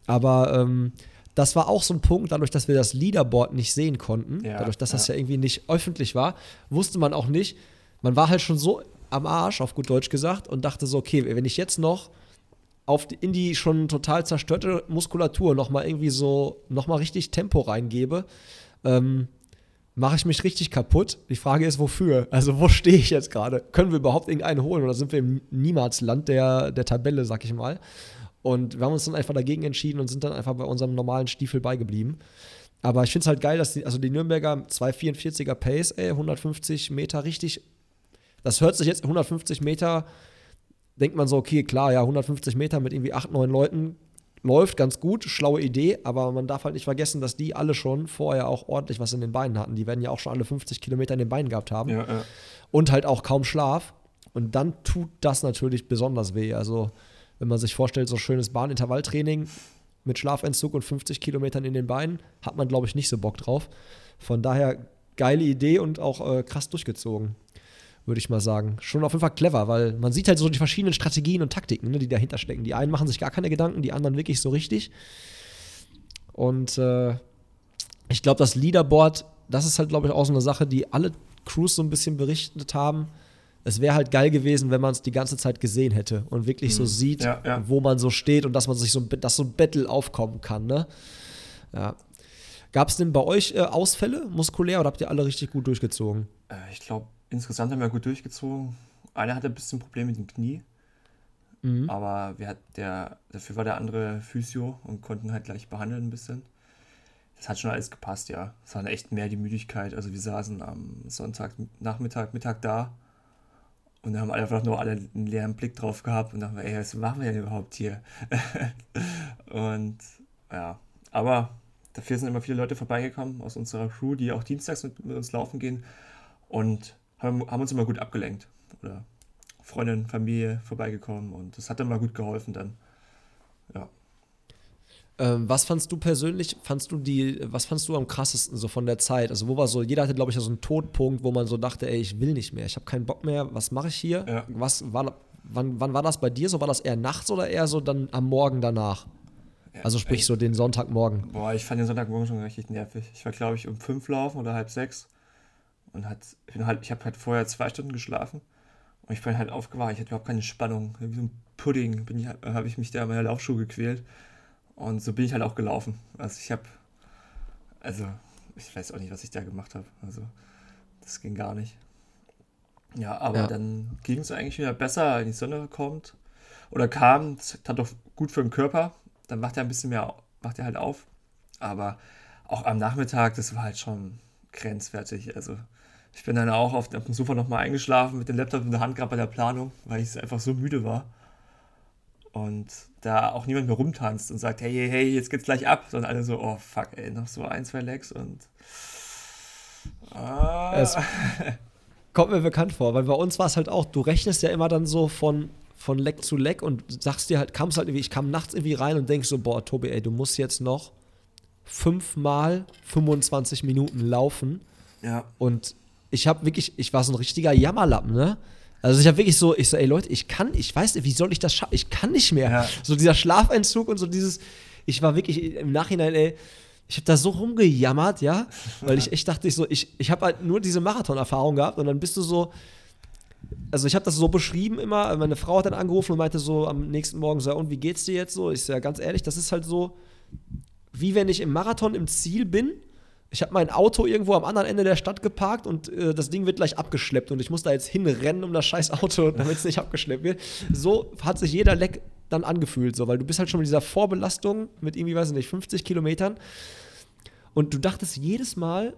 Aber ähm, das war auch so ein Punkt, dadurch, dass wir das Leaderboard nicht sehen konnten, Ja, dadurch, dass das ja. ja irgendwie nicht öffentlich war, wusste man auch nicht, man war halt schon so am Arsch, auf gut Deutsch gesagt, und dachte so, okay, wenn ich jetzt noch auf die, in die schon total zerstörte Muskulatur nochmal irgendwie so, nochmal richtig Tempo reingebe, ähm, mache ich mich richtig kaputt. Die Frage ist, wofür? Also, wo stehe ich jetzt gerade? Können wir überhaupt irgendeinen holen oder sind wir im Niemalsland der, der Tabelle, sag ich mal? Und wir haben uns dann einfach dagegen entschieden und sind dann einfach bei unserem normalen Stiefel beigeblieben. Aber ich finde es halt geil, dass die, also die Nürnberger 244er Pace, ey, 150 Meter richtig. Das hört sich jetzt 150 Meter, denkt man so, okay, klar, ja, 150 Meter mit irgendwie 8, 9 Leuten läuft ganz gut, schlaue Idee, aber man darf halt nicht vergessen, dass die alle schon vorher auch ordentlich was in den Beinen hatten. Die werden ja auch schon alle 50 Kilometer in den Beinen gehabt haben Ja, ja. und halt auch kaum Schlaf. Und dann tut das natürlich besonders weh. Also, wenn man sich vorstellt, so schönes Bahnintervalltraining mit Schlafentzug und 50 Kilometern in den Beinen, hat man, glaube ich, nicht so Bock drauf. Von daher geile Idee und auch äh, krass durchgezogen, würde ich mal sagen. Schon auf jeden Fall clever, weil man sieht halt so die verschiedenen Strategien und Taktiken, ne, die dahinter stecken. Die einen machen sich gar keine Gedanken, die anderen wirklich so richtig. Und äh, ich glaube, das Leaderboard, das ist halt, glaube ich, auch so eine Sache, die alle Crews so ein bisschen berichtet haben. Es wäre halt geil gewesen, wenn man es die ganze Zeit gesehen hätte und wirklich so sieht, Ja, ja. wo man so steht und dass man sich so, ein- dass so ein Battle aufkommen kann. Ne? Ja. Gab es denn bei euch äh, Ausfälle muskulär oder habt ihr alle richtig gut durchgezogen? Äh, Ich glaube, insgesamt haben wir gut durchgezogen. Einer hatte ein bisschen Probleme mit dem Knie, Mhm. aber wir hat der, dafür war der andere Physio und konnten halt gleich behandeln ein bisschen. Das hat schon alles gepasst, ja. Es war echt mehr die Müdigkeit. Also wir saßen am Sonntag Nachmittag, Mittag da und da haben einfach nur alle einen leeren Blick drauf gehabt und dachten, ey, was machen wir denn überhaupt hier? [laughs] und ja, aber dafür sind immer viele Leute vorbeigekommen aus unserer Crew, die auch dienstags mit, mit uns laufen gehen und haben, haben uns immer gut abgelenkt. Oder Freundin, Familie vorbeigekommen und das hat immer gut geholfen dann. Ähm, was fandst du persönlich, fandst du die, was fandst du am krassesten so von der Zeit? Also wo war so, jeder hatte, glaube ich, so einen Todpunkt, wo man so dachte, ey, ich will nicht mehr, ich habe keinen Bock mehr, was mache ich hier? Ja. Was war, wann, wann war das bei dir so? War das eher nachts oder eher so dann am Morgen danach? Ja, Also sprich ey, so den Sonntagmorgen. Boah, ich fand den Sonntagmorgen schon richtig nervig. Ich war, glaube ich, um fünf laufen oder halb sechs. Und hat, ich, halt, ich habe halt vorher zwei Stunden geschlafen. Und ich bin halt aufgewacht. Ich hatte überhaupt keine Spannung. Wie so ein Pudding bin ich, habe ich mich da in meiner Laufschuhe gequält. Und so bin ich halt auch gelaufen. Also ich habe, also ich weiß auch nicht, was ich da gemacht habe. Also das ging gar nicht. Ja, aber Ja. dann ging es eigentlich wieder besser, wenn die Sonne kommt. Oder kam, das tat doch gut für den Körper. Dann macht er ein bisschen mehr, macht er halt auf. Aber auch am Nachmittag, das war halt schon grenzwertig. Also ich bin dann auch auf, auf dem Sofa nochmal eingeschlafen mit dem Laptop in der Hand, gerade bei der Planung, weil ich einfach so müde war. Und da auch niemand mehr rumtanzt und sagt, hey, hey, hey, jetzt geht's gleich ab, sondern alle so, oh fuck, ey, noch so ein, zwei Legs und. Ah, Es [laughs] kommt mir bekannt vor, weil bei uns war es halt auch, du rechnest ja immer dann so von, von Leck zu Leck und sagst dir halt, kamst halt irgendwie, ich kam nachts irgendwie rein und denkst so, boah, Tobi, ey, du musst jetzt noch fünfmal 25 Minuten laufen ja, und ich habe wirklich, ich war so ein richtiger Jammerlappen, ne? Also ich habe wirklich so, ich so, ey Leute, ich kann, ich weiß nicht, wie soll ich das schaffen? Ich kann nicht mehr. Ja. So dieser Schlafentzug und so dieses, ich war wirklich im Nachhinein, ey, ich habe da so rumgejammert, ja, weil ich echt dachte, ich so, ich, ich habe halt nur diese Marathon-Erfahrung gehabt und dann bist du so, also ich habe das so beschrieben immer, meine Frau hat dann angerufen und meinte so am nächsten Morgen so, und wie geht's dir jetzt so? Ich so, ja, ganz ehrlich, das ist halt so, wie wenn ich im Marathon im Ziel bin. Ich habe mein Auto irgendwo am anderen Ende der Stadt geparkt und äh, das Ding wird gleich abgeschleppt und ich muss da jetzt hinrennen um das scheiß Auto, [laughs] damit es nicht abgeschleppt wird. So hat sich jeder Leck dann angefühlt, so, weil du bist halt schon mit dieser Vorbelastung mit irgendwie, weiß ich nicht, 50 Kilometern und du dachtest jedes Mal,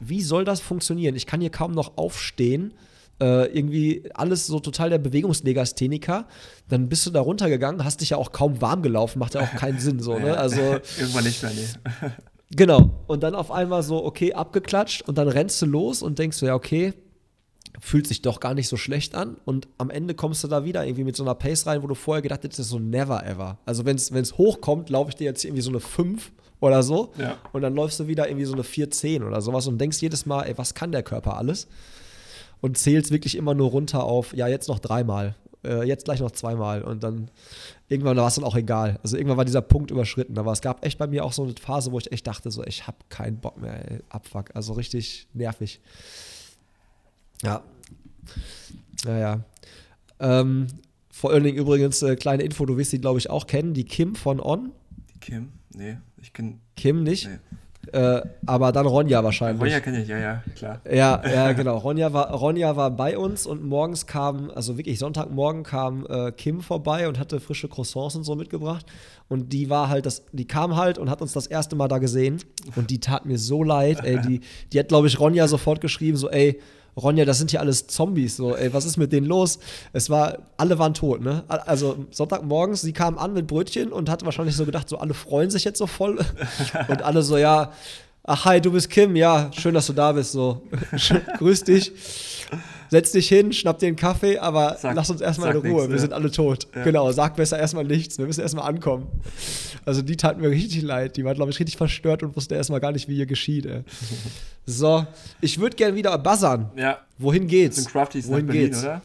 wie soll das funktionieren? Ich kann hier kaum noch aufstehen. Äh, irgendwie alles so total der Bewegungslegastheniker. Dann bist du da runtergegangen, hast dich ja auch kaum warm gelaufen, macht ja auch keinen Sinn so, ne? [laughs] Also irgendwann nicht mehr, nee. Genau. Und dann auf einmal so, okay, abgeklatscht und dann rennst du los und denkst du, ja, okay, fühlt sich doch gar nicht so schlecht an. Und am Ende kommst du da wieder irgendwie mit so einer Pace rein, wo du vorher gedacht hättest, das ist so never ever. Also wenn es hochkommt, laufe ich dir jetzt irgendwie so eine 5 oder so. Ja. Und dann läufst du wieder irgendwie so eine 4-10 oder sowas und denkst jedes Mal, ey, was kann der Körper alles? Und zählst wirklich immer nur runter auf, ja, jetzt noch dreimal, äh, jetzt gleich noch zweimal. Und dann irgendwann war es dann auch egal. Also irgendwann war dieser Punkt überschritten. Aber es gab echt bei mir auch so eine Phase, wo ich echt dachte, so, ich habe keinen Bock mehr, ey, Abfuck. Also richtig nervig. Ja. Naja. Ähm, vor allen Dingen übrigens, äh, kleine Info, du wirst sie, glaube ich, auch kennen, die Kim von On. Die Kim? Nee, ich kenne. Kim nicht. Nee. Äh, aber dann Ronja wahrscheinlich. Ronja kenne ich, ja, ja, klar. Ja, ja, genau. Ronja war, Ronja war bei uns und morgens kam, also wirklich Sonntagmorgen kam äh, Kim vorbei und hatte frische Croissants und so mitgebracht. Und die war halt, das, die kam halt und hat uns das erste Mal da gesehen. Und die tat mir so leid, ey. Die, die hat, glaube ich, Ronja sofort geschrieben, so, ey, Ronja, das sind hier alles Zombies, so, ey, was ist mit denen los? Es war, alle waren tot, ne? Also Sonntagmorgens, sie kam an mit Brötchen und hat wahrscheinlich so gedacht, so alle freuen sich jetzt so voll. [laughs] Und alle so, ja, ach hi, du bist Kim, ja, schön, dass du da bist, so, [laughs] grüß dich. Setz dich hin, schnapp dir einen Kaffee, aber Sag- lass uns erstmal in Ruhe, wir ne? sind alle tot. Ja. Genau, sag besser erstmal nichts, wir müssen erstmal ankommen. Also die tat mir richtig leid, die war, glaube ich, richtig verstört und wusste erstmal gar nicht, wie ihr geschieht, ey. [laughs] So, ich würde gerne wieder buzzern. Ja, Wohin das geht's? sind Crafties Wohin Berlin, geht's? oder?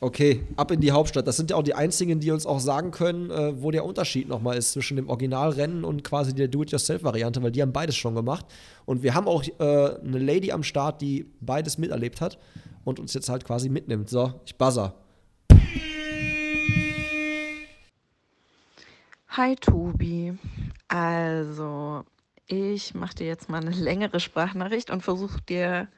Okay, ab in die Hauptstadt. Das sind ja auch die einzigen, die uns auch sagen können, äh, wo der Unterschied nochmal ist zwischen dem Originalrennen und quasi der Do-it-yourself-Variante, weil die haben beides schon gemacht. Und wir haben auch äh, eine Lady am Start, die beides miterlebt hat und uns jetzt halt quasi mitnimmt. So, ich buzzer. Hi Tobi. Also, ich mache dir jetzt mal eine längere Sprachnachricht und versuche dir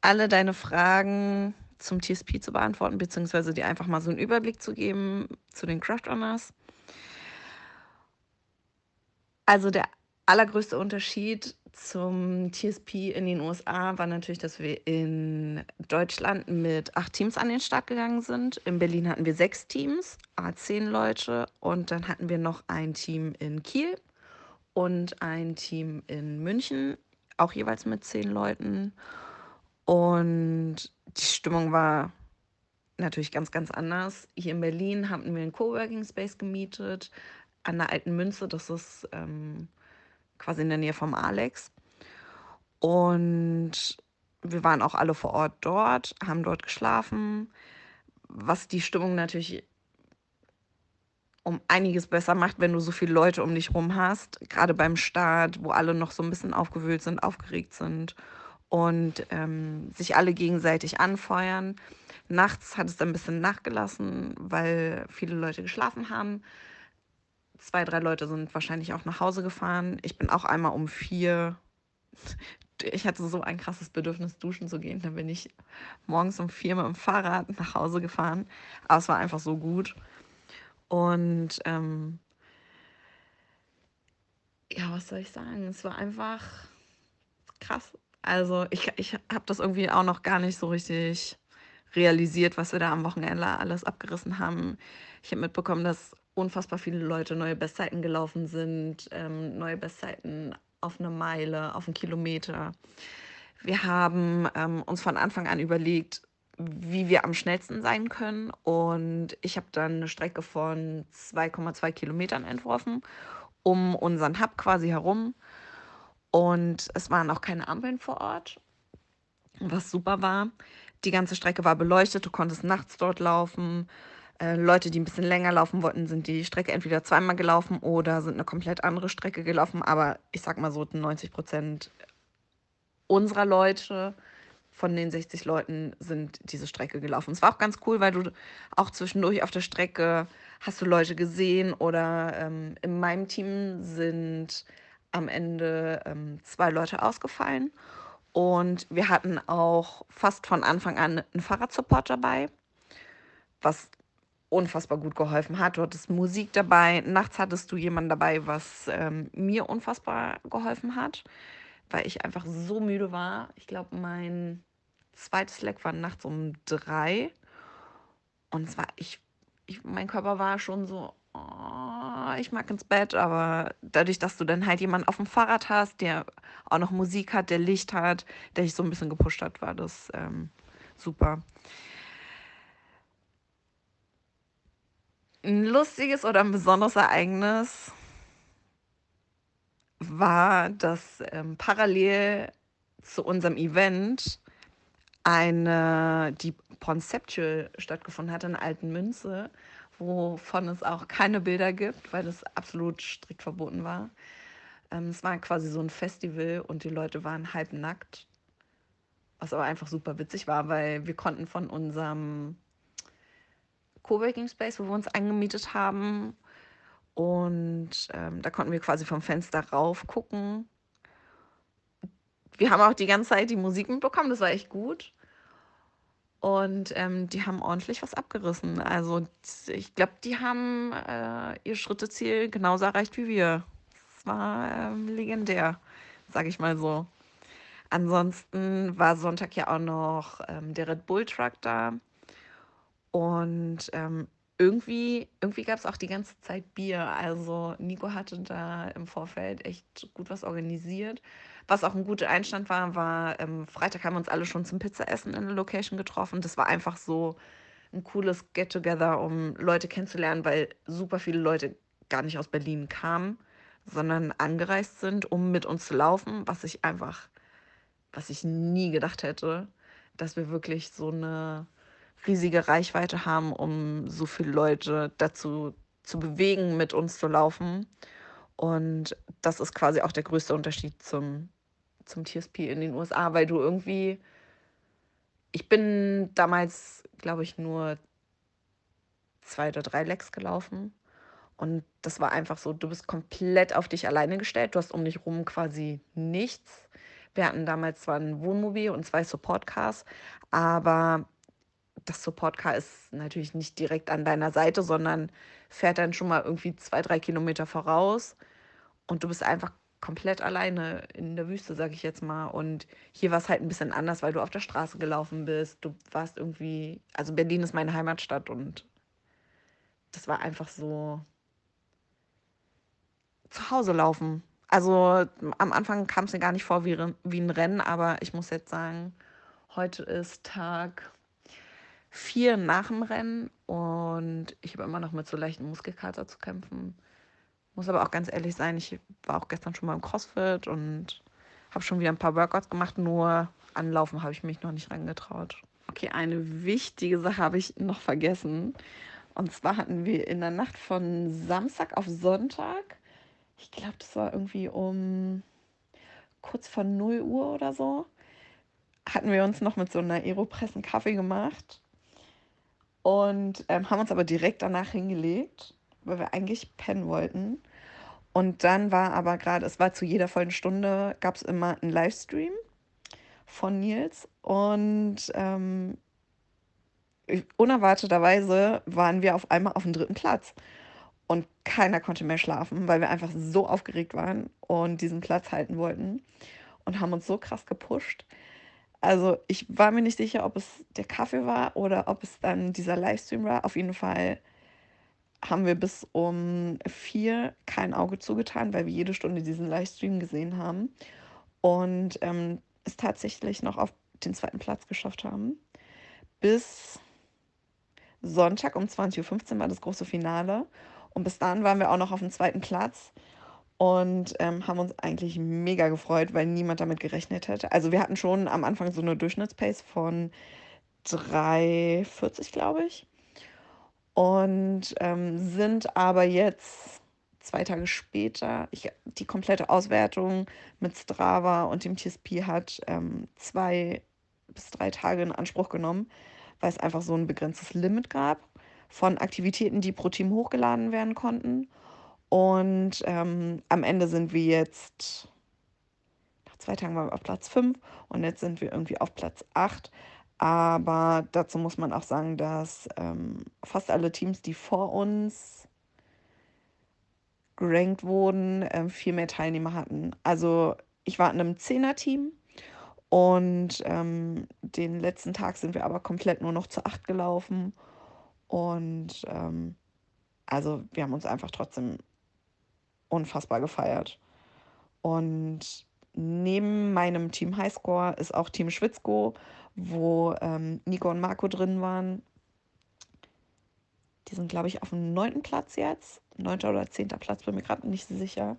alle deine Fragen zum TSP zu beantworten, beziehungsweise dir einfach mal so einen Überblick zu geben zu den Craftrunners. Also der allergrößte Unterschied zum TSP in den USA war natürlich, dass wir in Deutschland mit acht Teams an den Start gegangen sind. In Berlin hatten wir sechs Teams, a zehn Leute und dann hatten wir noch ein Team in Kiel und ein Team in München, auch jeweils mit zehn Leuten. Und die Stimmung war natürlich ganz, ganz anders. Hier in Berlin hatten wir einen Coworking Space gemietet an der Alten Münze. Das ist ähm, quasi in der Nähe vom Alex. Und wir waren auch alle vor Ort dort, haben dort geschlafen, was die Stimmung natürlich um einiges besser macht, wenn du so viele Leute um dich rum hast. Gerade beim Start, wo alle noch so ein bisschen aufgewühlt sind, aufgeregt sind und ähm, sich alle gegenseitig anfeuern. Nachts hat es ein bisschen nachgelassen, weil viele Leute geschlafen haben. Zwei, drei Leute sind wahrscheinlich auch nach Hause gefahren. Ich bin auch einmal um vier. [laughs] Ich hatte so ein krasses Bedürfnis, duschen zu gehen. Dann bin ich morgens um vier mit dem Fahrrad nach Hause gefahren. Aber es war einfach so gut. Und ähm, ja, was soll ich sagen? Es war einfach krass. Also ich, ich habe das irgendwie auch noch gar nicht so richtig realisiert, was wir da am Wochenende alles abgerissen haben. Ich habe mitbekommen, dass unfassbar viele Leute neue Bestzeiten gelaufen sind, ähm, neue Bestzeiten auf eine Meile, auf einen Kilometer. Wir haben ähm, uns von Anfang an überlegt, wie wir am schnellsten sein können. Und ich habe dann eine Strecke von 2,2 Kilometern entworfen, um unseren Hub quasi herum. Und es waren auch keine Ampeln vor Ort, was super war. Die ganze Strecke war beleuchtet, du konntest nachts dort laufen. Äh, Leute, die ein bisschen länger laufen wollten, sind die Strecke entweder zweimal gelaufen oder sind eine komplett andere Strecke gelaufen. Aber ich sag mal so, 90 Prozent unserer Leute von den 60 Leuten sind diese Strecke gelaufen. Es war auch ganz cool, weil du auch zwischendurch auf der Strecke hast du Leute gesehen oder ähm, in meinem Team sind am Ende ähm, zwei Leute ausgefallen und wir hatten auch fast von Anfang an einen Fahrradsupport dabei, was unfassbar gut geholfen hat. Du hattest Musik dabei, nachts hattest du jemanden dabei, was ähm, mir unfassbar geholfen hat, weil ich einfach so müde war. Ich glaube, mein zweites Leck war nachts um drei und es war, ich, ich, mein Körper war schon so, oh, ich mag ins Bett, aber dadurch, dass du dann halt jemanden auf dem Fahrrad hast, der auch noch Musik hat, der Licht hat, der dich so ein bisschen gepusht hat, war das ähm, super. Ein lustiges oder ein besonderes Ereignis war, dass ähm, parallel zu unserem Event eine, die Conceptual stattgefunden hat in Alten Münze, wovon es auch keine Bilder gibt, weil das absolut strikt verboten war. Ähm, es war quasi so ein Festival und die Leute waren halb nackt, was aber einfach super witzig war, weil wir konnten von unserem Coworking Space, wo wir uns angemietet haben, und ähm, da konnten wir quasi vom Fenster rauf gucken. Wir haben auch die ganze Zeit die Musik mitbekommen, das war echt gut. Und ähm, die haben ordentlich was abgerissen. Also ich glaube, die haben äh, ihr Schritteziel genauso erreicht wie wir. Es war ähm, legendär, sage ich mal so. Ansonsten war Sonntag ja auch noch ähm, der Red Bull Truck da. Und ähm, irgendwie, irgendwie gab es auch die ganze Zeit Bier. Also Nico hatte da im Vorfeld echt gut was organisiert. Was auch ein guter Einstand war, war, ähm, Freitag haben wir uns alle schon zum Pizzaessen in der Location getroffen. Das war einfach so ein cooles Get-Together, um Leute kennenzulernen, weil super viele Leute gar nicht aus Berlin kamen, sondern angereist sind, um mit uns zu laufen, was ich einfach, was ich nie gedacht hätte, dass wir wirklich so eine riesige Reichweite haben, um so viele Leute dazu zu bewegen, mit uns zu laufen. Und das ist quasi auch der größte Unterschied zum, zum TSP in den USA, weil du irgendwie, ich bin damals, glaube ich, nur zwei oder drei Lecks gelaufen. Und das war einfach so, du bist komplett auf dich alleine gestellt. Du hast um dich rum quasi nichts. Wir hatten damals zwar ein Wohnmobil und zwei Supportcars, aber das Support-Car ist natürlich nicht direkt an deiner Seite, sondern fährt dann schon mal irgendwie zwei, drei Kilometer voraus und du bist einfach komplett alleine in der Wüste, sag ich jetzt mal. Und hier war es halt ein bisschen anders, weil du auf der Straße gelaufen bist. Du warst irgendwie, also Berlin ist meine Heimatstadt und das war einfach so zu Hause laufen. Also am Anfang kam es mir gar nicht vor wie, wie ein Rennen, aber ich muss jetzt sagen, heute ist Tag vier nach dem Rennen und ich habe immer noch mit so leichten Muskelkater zu kämpfen. Muss aber auch ganz ehrlich sein, ich war auch gestern schon mal im CrossFit und habe schon wieder ein paar Workouts gemacht, nur anlaufen habe ich mich noch nicht reingetraut. Okay, eine wichtige Sache habe ich noch vergessen. Und zwar hatten wir in der Nacht von Samstag auf Sonntag, ich glaube, das war irgendwie um kurz vor 0 Uhr oder so, hatten wir uns noch mit so einer Aeropress einen Kaffee gemacht und ähm, haben uns aber direkt danach hingelegt, weil wir eigentlich pennen wollten. Und dann war aber gerade, es war zu jeder vollen Stunde, gab es immer einen Livestream von Nils und ähm, unerwarteterweise waren wir auf einmal auf dem dritten Platz und keiner konnte mehr schlafen, weil wir einfach so aufgeregt waren und diesen Platz halten wollten und haben uns so krass gepusht. Also ich war mir nicht sicher, ob es der Kaffee war oder ob es dann dieser Livestream war. Auf jeden Fall haben wir bis um vier kein Auge zugetan, weil wir jede Stunde diesen Livestream gesehen haben und ähm, es tatsächlich noch auf den zweiten Platz geschafft haben. Bis Sonntag um 20.15 Uhr war das große Finale und bis dahin waren wir auch noch auf dem zweiten Platz und ähm, haben uns eigentlich mega gefreut, weil niemand damit gerechnet hätte. Also wir hatten schon am Anfang so eine Durchschnittspace von 3,40, glaube ich. Und ähm, sind aber jetzt zwei Tage später, ich, die komplette Auswertung mit Strava und dem TSP hat ähm, zwei bis drei Tage in Anspruch genommen, weil es einfach so ein begrenztes Limit gab von Aktivitäten, die pro Team hochgeladen werden konnten. Und ähm, am Ende sind wir jetzt, nach zwei Tagen waren wir auf Platz 5 und jetzt sind wir irgendwie auf Platz 8. Aber dazu muss man auch sagen, dass ähm, fast alle Teams, die vor uns gerankt wurden, äh, viel mehr Teilnehmer hatten. Also ich war in einem Zehner-Team und ähm, den letzten Tag sind wir aber komplett nur noch zu 8 gelaufen. Und ähm, also wir haben uns einfach trotzdem unfassbar gefeiert. Und neben meinem Team Highscore ist auch Team Schwitzko, wo ähm, Nico und Marco drin waren. Die sind, glaube ich, auf dem neunten Platz jetzt. Neunter oder zehnter Platz, bin mir gerade nicht sicher.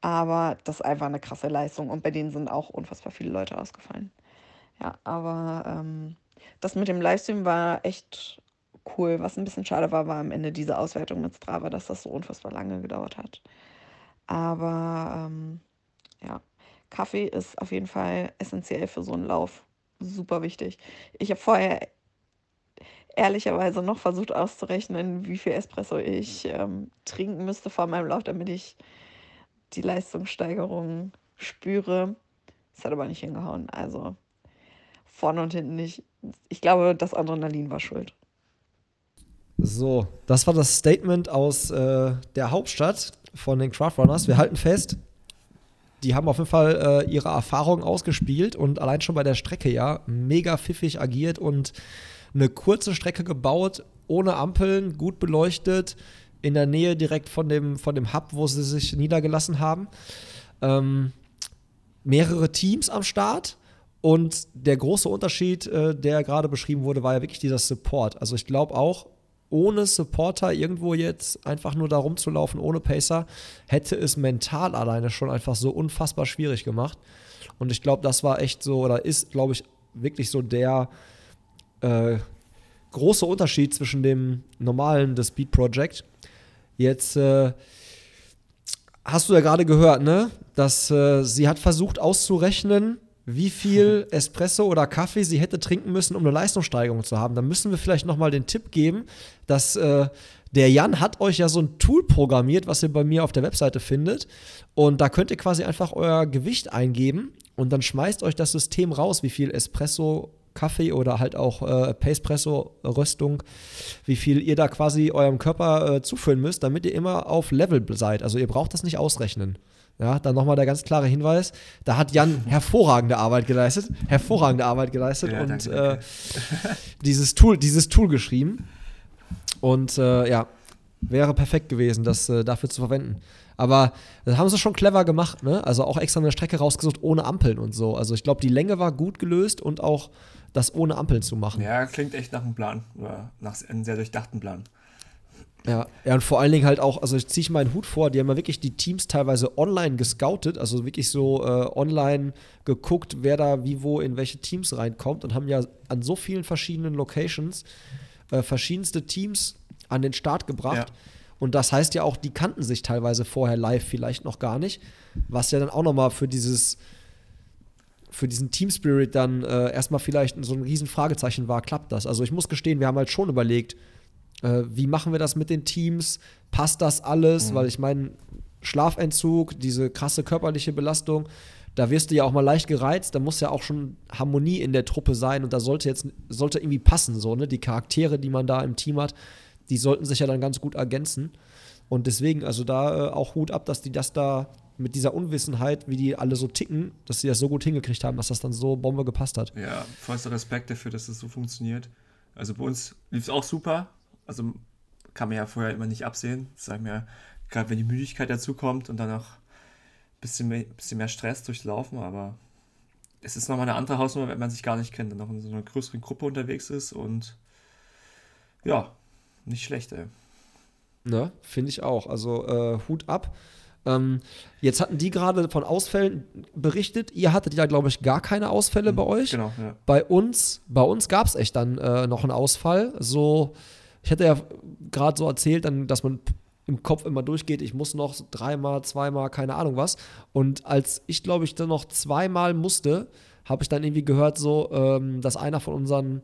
Aber das ist einfach eine krasse Leistung. Und bei denen sind auch unfassbar viele Leute ausgefallen. Ja, aber ähm, das mit dem Livestream war echt cool. Was ein bisschen schade war, war am Ende diese Auswertung mit Strava, dass das so unfassbar lange gedauert hat. Aber ähm, ja, Kaffee ist auf jeden Fall essentiell für so einen Lauf. Super wichtig. Ich habe vorher ehrlicherweise noch versucht auszurechnen, wie viel Espresso ich ähm, trinken müsste vor meinem Lauf, damit ich die Leistungssteigerung spüre. Das hat aber nicht hingehauen. Also vorne und hinten nicht. Ich glaube, das Adrenalin war schuld. So, das war das Statement aus äh, der Hauptstadt von den Craftrunners. Wir halten fest, die haben auf jeden Fall äh, ihre Erfahrungen ausgespielt und allein schon bei der Strecke ja mega pfiffig agiert und eine kurze Strecke gebaut, ohne Ampeln, gut beleuchtet, in der Nähe direkt von dem, von dem Hub, wo sie sich niedergelassen haben. Ähm, mehrere Teams am Start. Und der große Unterschied, äh, der gerade beschrieben wurde, war ja wirklich dieser Support. Also ich glaube auch, ohne Supporter irgendwo jetzt einfach nur da rumzulaufen, ohne Pacer, hätte es mental alleine schon einfach so unfassbar schwierig gemacht. Und ich glaube, das war echt so, oder ist, glaube ich, wirklich so der äh, große Unterschied zwischen dem normalen The Speed Project. Jetzt äh, hast du ja gerade gehört, ne? Dass äh, sie hat versucht auszurechnen, wie viel [laughs] Espresso oder Kaffee sie hätte trinken müssen, um eine Leistungssteigerung zu haben. Dann müssen wir vielleicht noch mal den Tipp geben, dass äh, der Jan hat euch ja so ein Tool programmiert, was ihr bei mir auf der Webseite findet. Und da könnt ihr quasi einfach euer Gewicht eingeben und dann schmeißt euch das System raus, wie viel Espresso Kaffee oder halt auch äh, Pacepresso-Röstung, wie viel ihr da quasi eurem Körper äh, zuführen müsst, damit ihr immer auf Level seid. Also ihr braucht das nicht ausrechnen. Ja, dann nochmal der ganz klare Hinweis. Da hat Jan [laughs] hervorragende Arbeit geleistet, hervorragende Arbeit geleistet ja, und danke, danke. Äh, [laughs] dieses, Tool, dieses Tool geschrieben. Und äh, ja, wäre perfekt gewesen, das äh, dafür zu verwenden. Aber das haben sie schon clever gemacht, ne? Also auch extra eine Strecke rausgesucht ohne Ampeln und so. Also ich glaube, die Länge war gut gelöst und auch das ohne Ampeln zu machen. Ja, klingt echt nach einem Plan oder nach einem sehr durchdachten Plan. Ja, ja, und vor allen Dingen halt auch, also ich ziehe meinen Hut vor, die haben ja wirklich die Teams teilweise online gescoutet, also wirklich so äh, online geguckt, wer da wie wo in welche Teams reinkommt und haben ja an so vielen verschiedenen Locations äh, verschiedenste Teams an den Start gebracht. Ja. Und das heißt ja auch, die kannten sich teilweise vorher live vielleicht noch gar nicht, was ja dann auch nochmal für dieses, für diesen Team Spirit dann äh, erstmal vielleicht so ein riesen Fragezeichen war, klappt das? Also ich muss gestehen, wir haben halt schon überlegt, äh, wie machen wir das mit den Teams? Passt das alles? Mhm. Weil ich meine, Schlafentzug, diese krasse körperliche Belastung, da wirst du ja auch mal leicht gereizt, da muss ja auch schon Harmonie in der Truppe sein und da sollte jetzt sollte irgendwie passen so, ne? Die Charaktere, die man da im Team hat, die sollten sich ja dann ganz gut ergänzen. Und deswegen, also da äh, auch Hut ab, dass die das da mit dieser Unwissenheit, wie die alle so ticken, dass sie das so gut hingekriegt haben, dass das dann so Bombe gepasst hat. Ja, vollster Respekt dafür, dass das so funktioniert. Also bei uns lief es auch super. Also kann man ja vorher immer nicht absehen. Sagen wir, gerade wenn die Müdigkeit dazu kommt und dann auch ein bisschen mehr, bisschen mehr Stress durchlaufen, aber es ist nochmal eine andere Hausnummer, wenn man sich gar nicht kennt und noch in so einer größeren Gruppe unterwegs ist und ja, nicht schlecht, ey. Ne, finde ich auch. Also äh, Hut ab. Ähm, jetzt hatten die gerade von Ausfällen berichtet. Ihr hattet ja, glaube ich, gar keine Ausfälle mhm, bei euch. Genau, ja. Bei uns, bei uns gab es echt dann äh, noch einen Ausfall. So, ich hatte ja gerade so erzählt, dann, dass man im Kopf immer durchgeht, ich muss noch dreimal, zweimal, keine Ahnung was. Und als ich, glaube ich, dann noch zweimal musste, habe ich dann irgendwie gehört, so, ähm, dass einer von unseren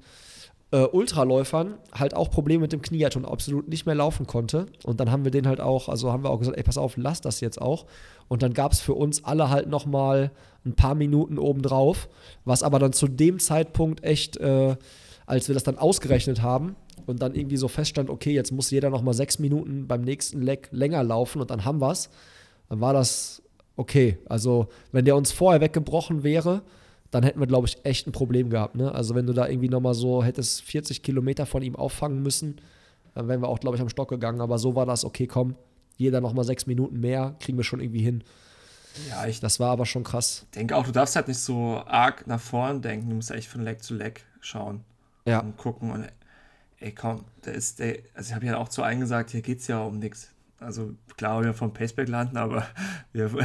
äh, Ultraläufern halt auch Probleme mit dem Knie hatte und absolut nicht mehr laufen konnte. Und dann haben wir den halt auch, also haben wir auch gesagt, ey, pass auf, lass das jetzt auch. Und dann gab es für uns alle halt noch mal ein paar Minuten obendrauf, was aber dann zu dem Zeitpunkt echt, äh, als wir das dann ausgerechnet haben und dann irgendwie so feststand, okay, jetzt muss jeder noch mal sechs Minuten beim nächsten Leck länger laufen und dann haben wir es, dann war das okay. Also wenn der uns vorher weggebrochen wäre, dann hätten wir, glaube ich, echt ein Problem gehabt. Ne? Also wenn du da irgendwie nochmal so hättest 40 Kilometer von ihm auffangen müssen, dann wären wir auch, glaube ich, am Stock gegangen. Aber so war das, okay, komm, jeder nochmal sechs Minuten mehr, kriegen wir schon irgendwie hin. Ja, ich das war aber schon krass. denke auch, du darfst halt nicht so arg nach vorn denken. Du musst echt von Leck zu Leck schauen. Ja. Und gucken. Und ey, komm, da ist der. Also, ich habe ja auch zu allen gesagt, hier geht es ja um nichts. Also, klar, wir vom Paceback landen, aber [laughs] wir. [laughs]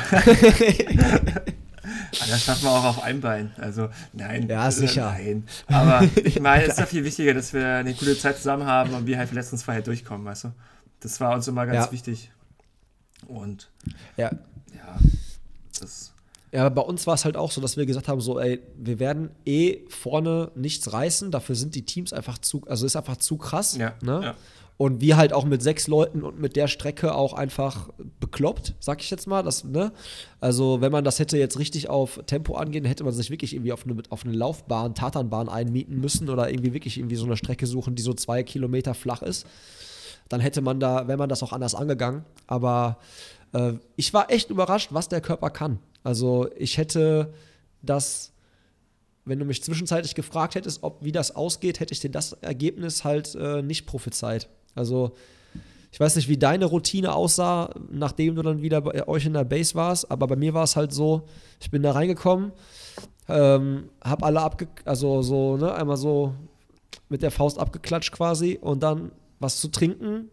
das schaffen wir auch auf einem Bein. Also, nein. Ja, sicher. Nein. Aber ich [laughs] meine, es ist ja viel wichtiger, dass wir eine gute Zeit zusammen haben und wir halt verletzungsfrei durchkommen, weißt du? Das war uns immer ganz Ja. wichtig. Und Ja. ja, das. Ja, aber bei uns war es halt auch so, dass wir gesagt haben, so, ey, wir werden eh vorne nichts reißen, dafür sind die Teams einfach zu, also ist einfach zu krass. Ja, Ne? ja. Und wir halt auch mit sechs Leuten und mit der Strecke auch einfach bekloppt, sag ich jetzt mal. Das, ne? Also, wenn man das hätte jetzt richtig auf Tempo angehen, hätte man sich wirklich irgendwie auf eine, auf eine Laufbahn, Tatanbahn einmieten müssen oder irgendwie wirklich irgendwie so eine Strecke suchen, die so zwei Kilometer flach ist. Dann hätte man da, wäre man das auch anders angegangen. Aber äh, ich war echt überrascht, was der Körper kann. Also, ich hätte das wenn du mich zwischenzeitlich gefragt hättest, ob wie das ausgeht, hätte ich dir das Ergebnis halt äh, nicht prophezeit. Also ich weiß nicht, wie deine Routine aussah, nachdem du dann wieder bei euch in der Base warst, aber bei mir war es halt so, ich bin da reingekommen, ähm, hab alle abge also so, ne, einmal so mit der Faust abgeklatscht quasi und dann was zu trinken,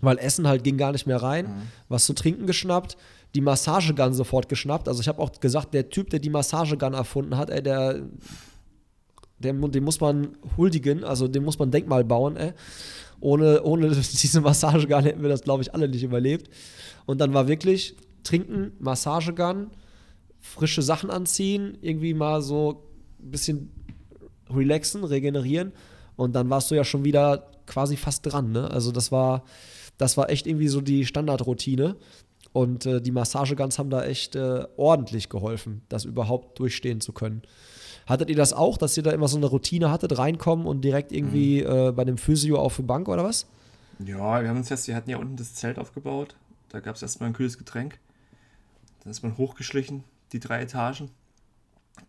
weil Essen halt ging gar nicht mehr rein, was zu trinken geschnappt, die Massagegun sofort geschnappt. Also ich habe auch gesagt, der Typ, der die Massagegun erfunden hat, ey, der, der, dem muss man huldigen, also dem muss man Denkmal bauen, ey. Ohne, ohne [laughs] diese Massagegun hätten wir das, glaube ich, alle nicht überlebt. Und dann war wirklich trinken, Massagegun, frische Sachen anziehen, irgendwie mal so ein bisschen relaxen, regenerieren. Und dann warst du ja schon wieder quasi fast dran, ne? Also das war, das war echt irgendwie so die Standardroutine. Und äh, die Massageguns haben da echt äh, ordentlich geholfen, das überhaupt durchstehen zu können. Hattet ihr das auch, dass ihr da immer so eine Routine hattet, reinkommen und direkt irgendwie äh, bei dem Physio auf die Bank oder was? Ja, wir haben uns jetzt, wir hatten ja unten das Zelt aufgebaut. Da gab es erstmal ein kühles Getränk. Dann ist man hochgeschlichen, die drei Etagen.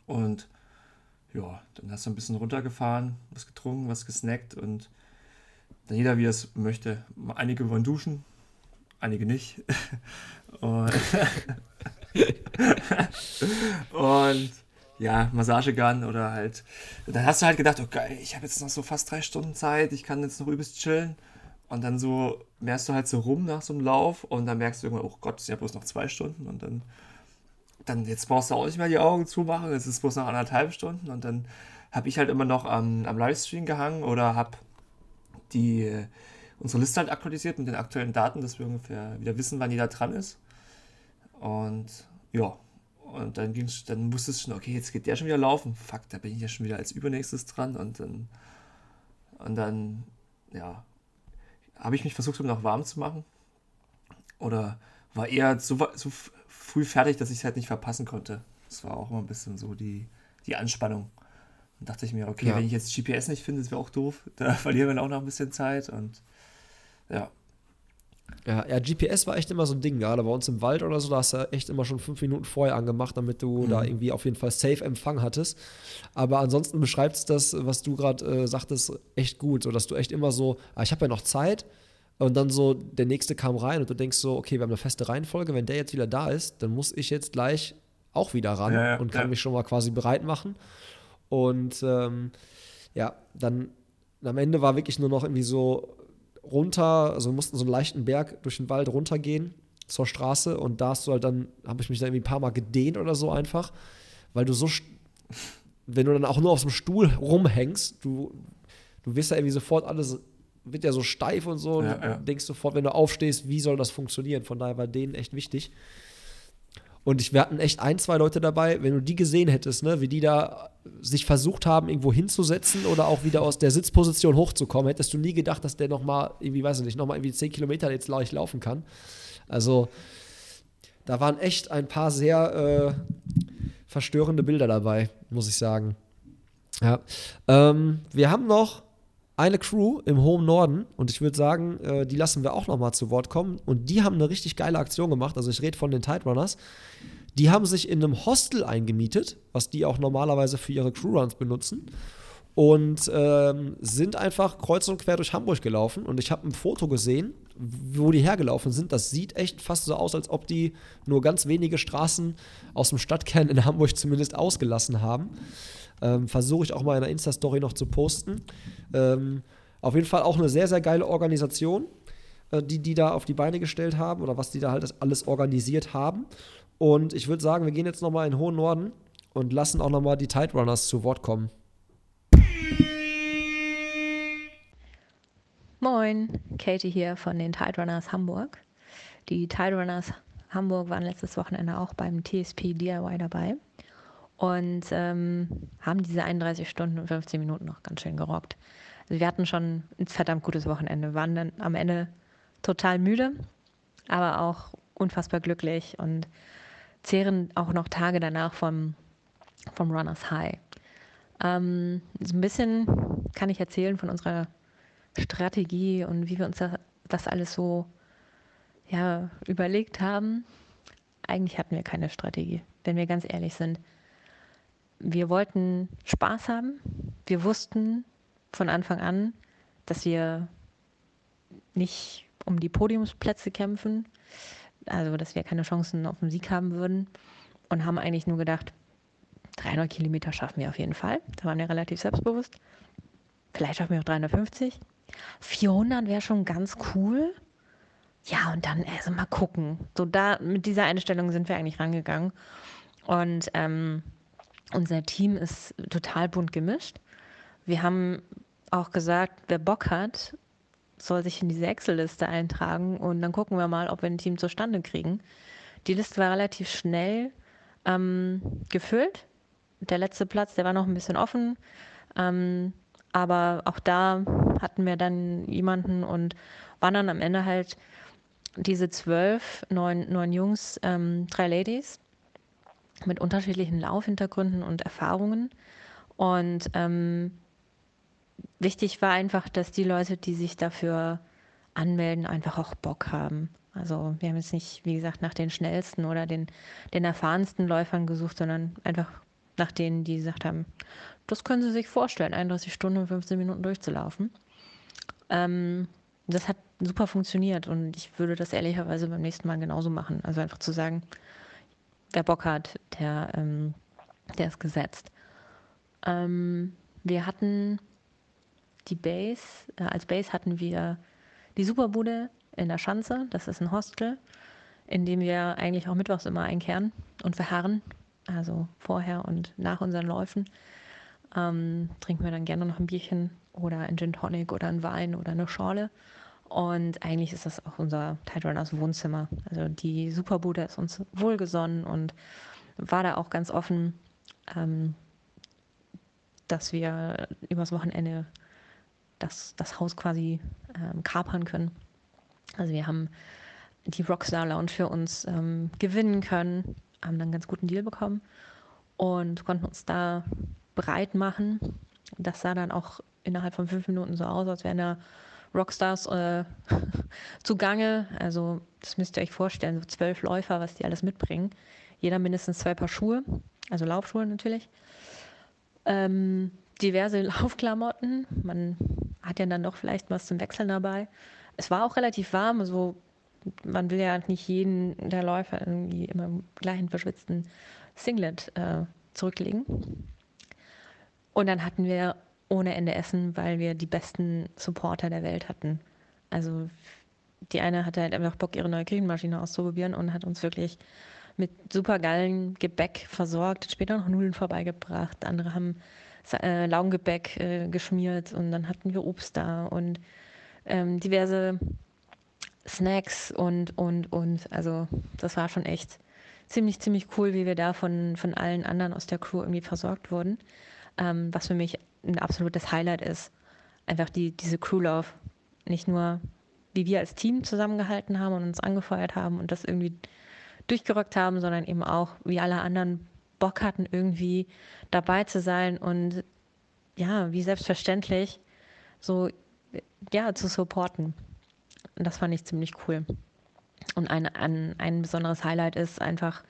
Und ja, dann hast du ein bisschen runtergefahren, was getrunken, was gesnackt und dann jeder, wie er es möchte. Einige wollen duschen, einige nicht. [laughs] und, [laughs] und ja, Massagegun oder halt. Dann hast du halt gedacht, oh geil, ich habe jetzt noch so fast drei Stunden Zeit, ich kann jetzt noch übelst chillen. Und dann so merkst du halt so rum nach so einem Lauf und dann merkst du irgendwann, oh Gott, es sind ja bloß noch zwei Stunden und dann, dann jetzt brauchst du auch nicht mehr die Augen zumachen, es ist bloß noch anderthalb Stunden und dann habe ich halt immer noch am, am Livestream gehangen oder habe die unsere Liste halt aktualisiert mit den aktuellen Daten, dass wir ungefähr wieder wissen, wann jeder dran ist. Und ja, und dann ging's, dann musste es schon, okay, jetzt geht der schon wieder laufen. Fuck, da bin ich ja schon wieder als übernächstes dran und dann und dann, ja, habe ich mich versucht, um noch warm zu machen. Oder war eher so, so früh fertig, dass ich es halt nicht verpassen konnte. Das war auch immer ein bisschen so die, die Anspannung. Dann dachte ich mir, okay, Ja. wenn ich jetzt GPS nicht finde, das wäre auch doof. Da [laughs] verlieren wir dann auch noch ein bisschen Zeit und ja. Ja, ja, GPS war echt immer so ein Ding, gerade bei uns im Wald oder so, da hast du echt immer schon fünf Minuten vorher angemacht, damit du da irgendwie auf jeden Fall safe Empfang hattest. Aber ansonsten beschreibt es das, was du gerade äh, sagtest, echt gut, so dass du echt immer so, ah, ich habe ja noch Zeit und dann so der nächste kam rein und du denkst so, okay, wir haben eine feste Reihenfolge, wenn der jetzt wieder da ist, dann muss ich jetzt gleich auch wieder ran Ja, ja, und kann ja. mich schon mal quasi bereit machen. Und ähm, ja, dann am Ende war wirklich nur noch irgendwie so runter, also wir mussten so einen leichten Berg durch den Wald runtergehen zur Straße und da hast du halt dann, habe ich mich dann irgendwie ein paar Mal gedehnt oder so einfach, weil du so, wenn du dann auch nur auf so einem Stuhl rumhängst, du, du wirst ja irgendwie sofort alles, wird ja so steif und so Ja, und ja. denkst sofort, wenn du aufstehst, wie soll das funktionieren? Von daher war denen echt wichtig. Und ich, wir hatten echt ein, zwei Leute dabei, wenn du die gesehen hättest, ne, wie die da sich versucht haben, irgendwo hinzusetzen oder auch wieder aus der Sitzposition hochzukommen, hättest du nie gedacht, dass der nochmal, irgendwie, weiß ich nicht, nochmal irgendwie 10 Kilometer jetzt gleich laufen kann. Also, da waren echt ein paar sehr äh, verstörende Bilder dabei, muss ich sagen. Ja. Ähm, wir haben noch eine Crew im hohen Norden und ich würde sagen, äh, die lassen wir auch noch mal zu Wort kommen. Und die haben eine richtig geile Aktion gemacht. Also ich rede von den Tide Runners. Die haben sich in einem Hostel eingemietet, was die auch normalerweise für ihre Crewruns benutzen. und ähm, sind einfach kreuz und quer durch Hamburg gelaufen. Und ich habe ein Foto gesehen, wo die hergelaufen sind. Das sieht echt fast so aus, als ob die nur ganz wenige Straßen aus dem Stadtkern in Hamburg zumindest ausgelassen haben. Ähm, Versuche ich auch mal in der Insta-Story noch zu posten. Ähm, auf jeden Fall auch eine sehr, sehr geile Organisation, äh, die die da auf die Beine gestellt haben oder was die da halt alles organisiert haben. Und ich würde sagen, wir gehen jetzt nochmal in den hohen Norden und lassen auch nochmal die Tide Runners zu Wort kommen. Moin, Katie hier von den Tide Runners Hamburg. Die Tide Runners Hamburg waren letztes Wochenende auch beim TSP DIY dabei und ähm, haben diese 31 Stunden und 15 Minuten noch ganz schön gerockt. Also wir hatten schon ein verdammt gutes Wochenende, waren dann am Ende total müde, aber auch unfassbar glücklich und zehren auch noch Tage danach vom, vom Runners High. Ähm, so ein bisschen kann ich erzählen von unserer Strategie und wie wir uns das alles so ja, überlegt haben. Eigentlich hatten wir keine Strategie, wenn wir ganz ehrlich sind. Wir wollten Spaß haben. Wir wussten von Anfang an, dass wir nicht um die Podiumsplätze kämpfen, also dass wir keine Chancen auf den Sieg haben würden und haben eigentlich nur gedacht, 300 Kilometer schaffen wir auf jeden Fall. Da waren wir relativ selbstbewusst. Vielleicht schaffen wir auch 350. 400 wäre schon ganz cool. Ja, und dann also mal gucken. So da mit dieser Einstellung sind wir eigentlich rangegangen. Und ähm, unser Team ist total bunt gemischt. Wir haben auch gesagt, wer Bock hat, soll sich in diese Excel-Liste eintragen und dann gucken wir mal, ob wir ein Team zustande kriegen. Die Liste war relativ schnell ähm, gefüllt der letzte Platz, der war noch ein bisschen offen. Ähm, aber auch da hatten wir dann jemanden und waren dann am Ende halt diese zwölf, neun, neun Jungs, ähm, drei Ladies mit unterschiedlichen Laufhintergründen und Erfahrungen. Und ähm, wichtig war einfach, dass die Leute, die sich dafür anmelden, einfach auch Bock haben. Also wir haben jetzt nicht, wie gesagt, nach den schnellsten oder den, den erfahrensten Läufern gesucht, sondern einfach nach denen, die gesagt haben, das können sie sich vorstellen, 31 Stunden und 15 Minuten durchzulaufen. Ähm, das hat super funktioniert und ich würde das ehrlicherweise beim nächsten Mal genauso machen. Also einfach zu sagen, wer Bock hat, der, ähm, der ist gesetzt. Ähm, wir hatten die Base, äh, als Base hatten wir die Superbude in der Schanze, das ist ein Hostel, in dem wir eigentlich auch mittwochs immer einkehren und verharren also vorher und nach unseren Läufen, ähm, trinken wir dann gerne noch ein Bierchen oder ein Gin Tonic oder ein Wein oder eine Schorle. Und eigentlich ist das auch unser Tide Runners Wohnzimmer. Also die Superbude ist uns wohlgesonnen und war da auch ganz offen, ähm, dass wir übers Wochenende das, das Haus quasi ähm, kapern können. Also wir haben die Rockstar Lounge für uns ähm, gewinnen können haben dann einen ganz guten Deal bekommen und konnten uns da breit machen. Das sah dann auch innerhalb von fünf Minuten so aus, als wären da Rockstars äh, [laughs] zugange. Also das müsst ihr euch vorstellen, so zwölf Läufer, was die alles mitbringen. Jeder mindestens zwei Paar Schuhe, also Laufschuhe natürlich. Ähm, diverse [laughs] Laufklamotten. Man hat ja dann doch vielleicht was zum Wechseln dabei. Es war auch relativ warm, also man will ja nicht jeden der Läufer irgendwie immer im gleichen verschwitzten Singlet äh, zurücklegen. Und dann hatten wir ohne Ende Essen, weil wir die besten Supporter der Welt hatten. Also die eine hatte halt einfach Bock, ihre neue Küchenmaschine auszuprobieren und hat uns wirklich mit super geilen Gebäck versorgt, später noch Nudeln vorbeigebracht. Andere haben äh, Laugengebäck äh, geschmiert und dann hatten wir Obst da und ähm, diverse Snacks und, und, und. Also das war schon echt ziemlich, ziemlich cool, wie wir da von, von allen anderen aus der Crew irgendwie versorgt wurden. Ähm, was für mich ein absolutes Highlight ist. Einfach die, diese Crew-Love. Nicht nur, wie wir als Team zusammengehalten haben und uns angefeuert haben und das irgendwie durchgerückt haben, sondern eben auch, wie alle anderen Bock hatten, irgendwie dabei zu sein und ja, wie selbstverständlich so ja, zu supporten das fand ich ziemlich cool. Und ein, ein, ein besonderes Highlight ist einfach,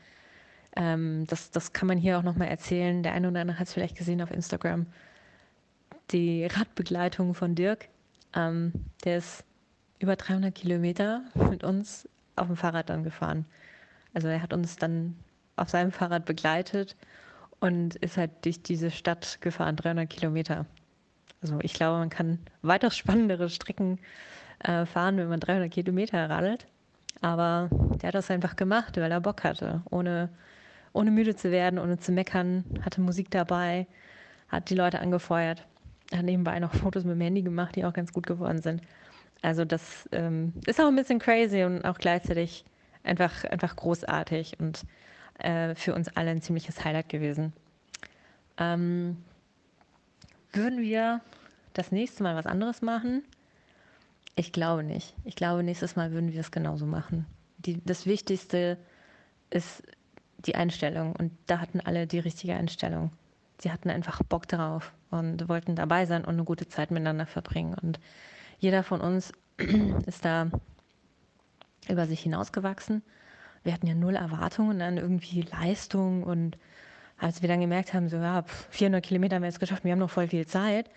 ähm, das, das kann man hier auch nochmal erzählen, der eine oder andere hat es vielleicht gesehen auf Instagram, die Radbegleitung von Dirk. Ähm, der ist über 300 Kilometer mit uns auf dem Fahrrad dann gefahren. Also er hat uns dann auf seinem Fahrrad begleitet und ist halt durch diese Stadt gefahren, 300 Kilometer. Also ich glaube, man kann weitaus spannendere Strecken äh, fahren, wenn man 300 Kilometer radelt. Aber der hat das einfach gemacht, weil er Bock hatte, ohne, ohne müde zu werden, ohne zu meckern, hatte Musik dabei, hat die Leute angefeuert, hat nebenbei noch Fotos mit dem Handy gemacht, die auch ganz gut geworden sind. Also das ähm, ist auch ein bisschen crazy und auch gleichzeitig einfach, einfach großartig und äh, für uns alle ein ziemliches Highlight gewesen. Ähm, würden wir das nächste Mal was anderes machen? Ich glaube nicht. Ich glaube, nächstes Mal würden wir es genauso machen. Die, das Wichtigste ist die Einstellung und da hatten alle die richtige Einstellung. Sie hatten einfach Bock drauf und wollten dabei sein und eine gute Zeit miteinander verbringen. Und jeder von uns [clears throat] ist da über sich hinausgewachsen. Wir hatten ja null Erwartungen an irgendwie Leistung und als wir dann gemerkt haben, so ja, 400 Kilometer haben wir jetzt geschafft, wir haben noch voll viel Zeit,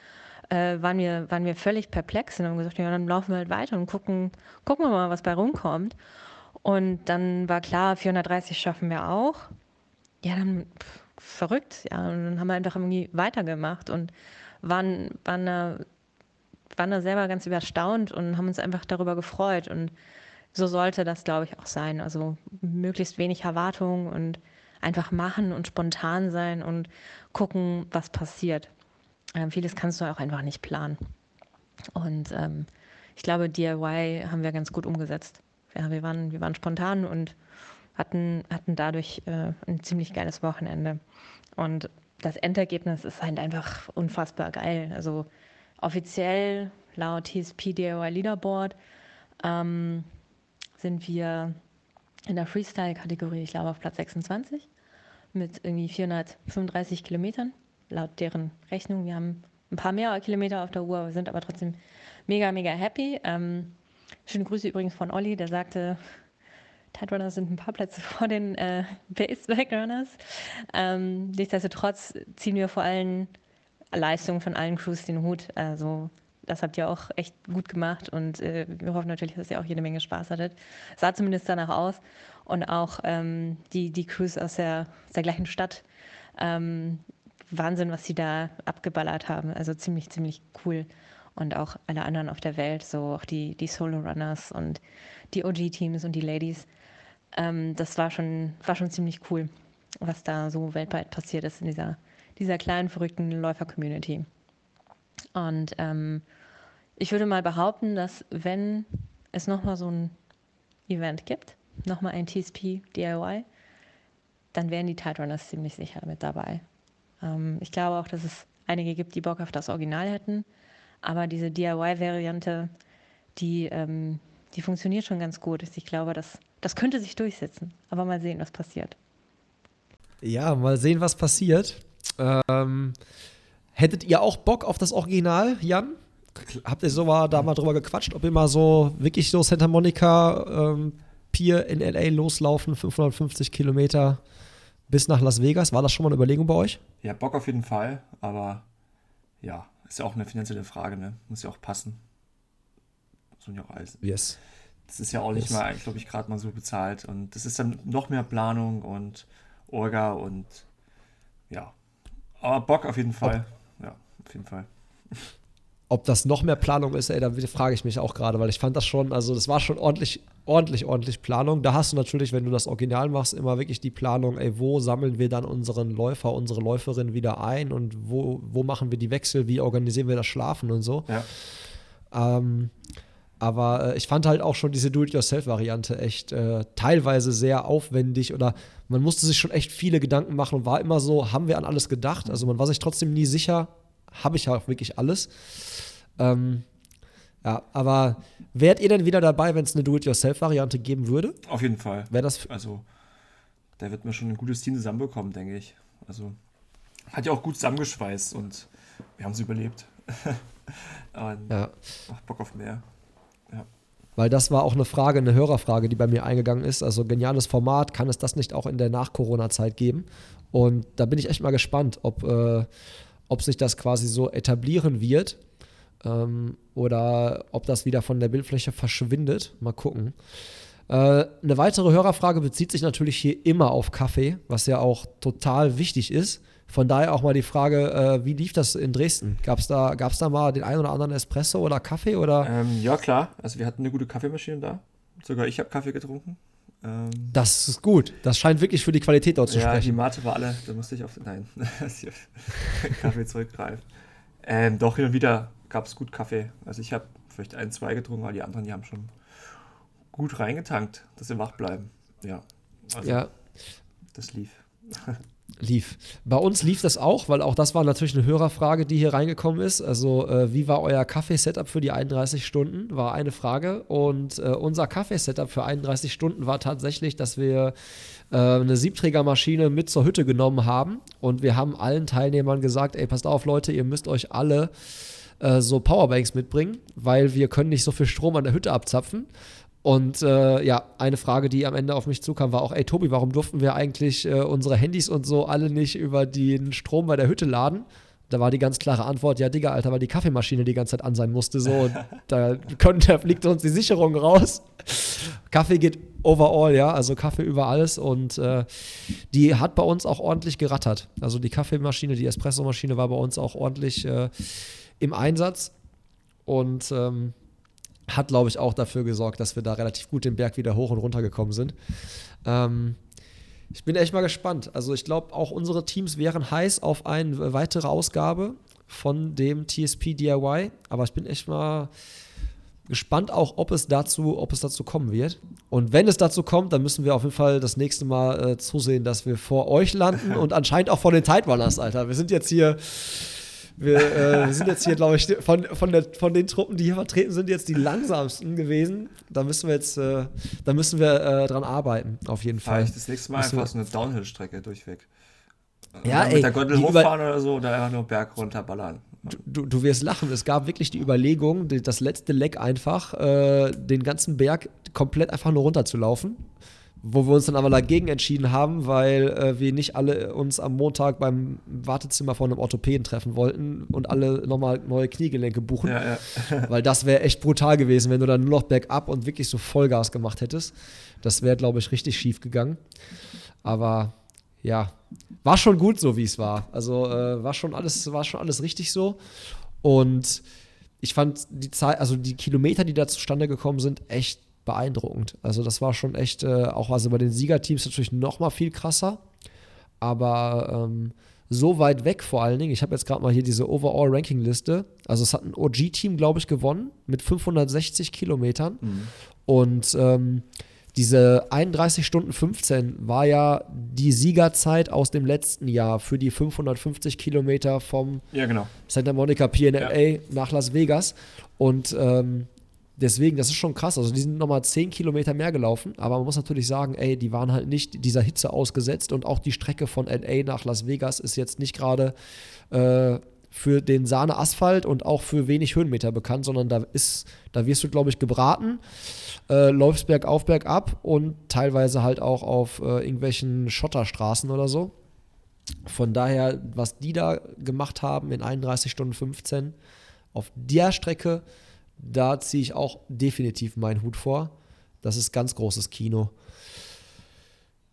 äh, waren, wir, waren wir völlig perplex und haben gesagt, ja, dann laufen wir halt weiter und gucken, gucken wir mal, was bei rumkommt. Und dann war klar, 430 schaffen wir auch. Ja, dann pff, verrückt, ja. Und dann haben wir einfach irgendwie weitergemacht und waren, waren, da, waren da selber ganz überstaunt und haben uns einfach darüber gefreut. Und so sollte das, glaube ich, auch sein. Also möglichst wenig Erwartungen und einfach machen und spontan sein und gucken, was passiert. Ähm, vieles kannst du auch einfach nicht planen. Und ähm, ich glaube, DIY haben wir ganz gut umgesetzt. Ja, wir, waren, wir waren spontan und hatten, hatten dadurch äh, ein ziemlich geiles Wochenende. Und das Endergebnis ist halt einfach unfassbar geil. Also offiziell laut TSP DIY Leaderboard ähm, sind wir in der Freestyle-Kategorie, ich glaube, auf Platz 26 mit irgendwie 435 Kilometern, laut deren Rechnung. Wir haben ein paar mehr Kilometer auf der Uhr, sind aber trotzdem mega, mega happy. Ähm, schöne Grüße übrigens von Olli, der sagte, Tiderunners sind ein paar Plätze [laughs] vor den äh, Baseback-Runners. Ähm, nichtsdestotrotz ziehen wir vor allen Leistungen von allen Crews den Hut. Also das habt ihr auch echt gut gemacht und äh, wir hoffen natürlich, dass ihr auch jede Menge Spaß hattet. Sah zumindest danach aus und auch ähm, die, die Crews aus der, der gleichen Stadt. Ähm, Wahnsinn, was sie da abgeballert haben. Also ziemlich, ziemlich cool. Und auch alle anderen auf der Welt, so auch die, die Solo-Runners und die OG-Teams und die Ladies. Ähm, das war schon, war schon ziemlich cool, was da so weltweit passiert ist in dieser, dieser kleinen, verrückten Läufer-Community. Und ähm, ich würde mal behaupten, dass wenn es nochmal so ein Event gibt, nochmal ein TSP DIY, dann wären die Tide Runners ziemlich sicher mit dabei. Ähm, ich glaube auch, dass es einige gibt, die Bock auf das Original hätten, aber diese DIY-Variante, die, ähm, die funktioniert schon ganz gut. Ich glaube, das, das könnte sich durchsetzen, aber mal sehen, was passiert. Ja, mal sehen, was passiert. Ähm, hättet ihr auch Bock auf das Original, Jan? Habt ihr so mal da mal drüber gequatscht, ob ihr mal so wirklich so Santa Monica ähm, Pier in LA loslaufen, 550 Kilometer bis nach Las Vegas. War das schon mal eine Überlegung bei euch? Ja, Bock auf jeden Fall, aber ja, ist ja auch eine finanzielle Frage, ne? Muss ja auch passen. Muss man ja auch alles. Yes. Das ist ja auch nicht yes. mal, glaube ich, gerade mal so bezahlt. Und das ist dann noch mehr Planung und Orga und ja. Aber Bock auf jeden Fall. Ob, ja, auf jeden Fall. [laughs] Ob das noch mehr Planung ist, ey, da frage ich mich auch gerade, weil ich fand das schon, also das war schon ordentlich ordentlich, ordentlich Planung. Da hast du natürlich, wenn du das Original machst, immer wirklich die Planung, ey, wo sammeln wir dann unseren Läufer, unsere Läuferin wieder ein und wo, wo machen wir die Wechsel, wie organisieren wir das Schlafen und so. Ja. Ähm, aber äh, ich fand halt auch schon diese Do-it-yourself-Variante echt äh, teilweise sehr aufwendig oder man musste sich schon echt viele Gedanken machen und war immer so, haben wir an alles gedacht? Also man war sich trotzdem nie sicher, habe ich ja auch wirklich alles. Ähm, ja, aber wärt ihr denn wieder dabei, wenn es eine Do-it-yourself-Variante geben würde? Auf jeden Fall. Wäre das. Also, da wird man schon ein gutes Team zusammenbekommen, denke ich. Also, hat ja auch gut zusammengeschweißt und wir haben es überlebt. [laughs] ja. Macht Bock auf mehr. Weil das war auch eine Frage, eine Hörerfrage, die bei mir eingegangen ist. Also geniales Format, kann es das nicht auch in der Nach-Corona-Zeit geben? Und da bin ich echt mal gespannt, ob, äh, ob sich das quasi so etablieren wird ähm, oder ob das wieder von der Bildfläche verschwindet. Mal gucken. Äh, eine weitere Hörerfrage bezieht sich natürlich hier immer auf Kaffee, was ja auch total wichtig ist. Von daher auch mal die Frage, äh, wie lief das in Dresden? Gab es da, gab's da mal den einen oder anderen Espresso oder Kaffee? Oder? Ähm, ja, klar. Also wir hatten eine gute Kaffeemaschine da. Sogar ich habe Kaffee getrunken. Ähm, das ist gut. Das scheint wirklich für die Qualität dort zu ja, sprechen. Ja, die Mate war alle, da musste ich auf, nein, [laughs] Kaffee zurückgreifen. Ähm, doch, hin und wieder gab es gut Kaffee. Also ich habe vielleicht ein, zwei getrunken, aber die anderen, die haben schon gut reingetankt, dass sie wach bleiben. Ja. Also, ja. Das lief. [laughs] lief. Bei uns lief das auch, weil auch das war natürlich eine Hörerfrage, die hier reingekommen ist. Also, äh, wie war euer Kaffeesetup für die 31 Stunden? War eine Frage. Und äh, unser Kaffeesetup für 31 Stunden war tatsächlich, dass wir äh, eine Siebträgermaschine mit zur Hütte genommen haben. Und wir haben allen Teilnehmern gesagt: Ey, passt auf, Leute, ihr müsst euch alle äh, so Powerbanks mitbringen, weil wir können nicht so viel Strom an der Hütte abzapfen. Und äh, ja, eine Frage, die am Ende auf mich zukam, war auch, ey Tobi, warum durften wir eigentlich äh, unsere Handys und so alle nicht über den Strom bei der Hütte laden? Da war die ganz klare Antwort, ja, Digga, Alter, weil die Kaffeemaschine die ganze Zeit an sein musste. So, und [laughs] da, können, da fliegt uns die Sicherung raus. Kaffee geht overall, ja, also Kaffee über alles. Und äh, die hat bei uns auch ordentlich gerattert. Also die Kaffeemaschine, die Espressomaschine war bei uns auch ordentlich äh, im Einsatz. Und ähm, hat, glaube ich, auch dafür gesorgt, dass wir da relativ gut den Berg wieder hoch und runter gekommen sind. Ähm, ich bin echt mal gespannt. Also ich glaube, auch unsere Teams wären heiß auf eine weitere Ausgabe von dem TSP DIY. Aber ich bin echt mal gespannt auch, ob es dazu, ob es dazu kommen wird. Und wenn es dazu kommt, dann müssen wir auf jeden Fall das nächste Mal äh, zusehen, dass wir vor euch landen [laughs] und anscheinend auch vor den Tiderunners, Alter. Wir sind jetzt hier wir äh, sind jetzt hier, glaube ich, von, von, der, von den Truppen, die hier vertreten sind, jetzt die langsamsten gewesen. Da müssen wir jetzt, äh, da müssen wir äh, dran arbeiten, auf jeden Fall. Vielleicht das nächste Mal müssen einfach so eine Downhill-Strecke durchweg. Ja, ey, mit der Gondel hochfahren oder so oder einfach nur Berg runterballern. Du, du wirst lachen. Es gab wirklich die Überlegung, das letzte Leck einfach, äh, den ganzen Berg komplett einfach nur runterzulaufen wo wir uns dann aber dagegen entschieden haben, weil äh, wir nicht alle uns am Montag beim Wartezimmer von einem Orthopäden treffen wollten und alle nochmal neue Kniegelenke buchen. Ja, ja. [laughs] weil das wäre echt brutal gewesen, wenn du dann nur noch bergab und wirklich so Vollgas gemacht hättest. Das wäre, glaube ich, richtig schief gegangen. Aber ja, war schon gut so, wie es war. Also äh, war, schon alles, war schon alles richtig so. Und ich fand die Zeit, also die Kilometer, die da zustande gekommen sind, echt beeindruckend. Also das war schon echt, äh, auch also bei den Siegerteams natürlich noch mal viel krasser. Aber ähm, so weit weg vor allen Dingen. Ich habe jetzt gerade mal hier diese Overall-Ranking-Liste. Also es hat ein OG-Team, glaube ich, gewonnen mit 560 Kilometern. Mhm. Und ähm, diese 31 Stunden 15 war ja die Siegerzeit aus dem letzten Jahr für die 550 Kilometer vom ja, genau. Santa Monica PNLA ja. nach Las Vegas. Und ähm, deswegen, das ist schon krass. Also die sind nochmal 10 Kilometer mehr gelaufen, aber man muss natürlich sagen, ey, die waren halt nicht dieser Hitze ausgesetzt und auch die Strecke von LA nach Las Vegas ist jetzt nicht gerade äh, für den Sahne-Asphalt und auch für wenig Höhenmeter bekannt, sondern da ist, da wirst du, glaube ich, gebraten, äh, läufst bergauf, bergab und teilweise halt auch auf äh, irgendwelchen Schotterstraßen oder so. Von daher, was die da gemacht haben in 31 Stunden 15 auf der Strecke, da ziehe ich auch definitiv meinen Hut vor. Das ist ganz großes Kino.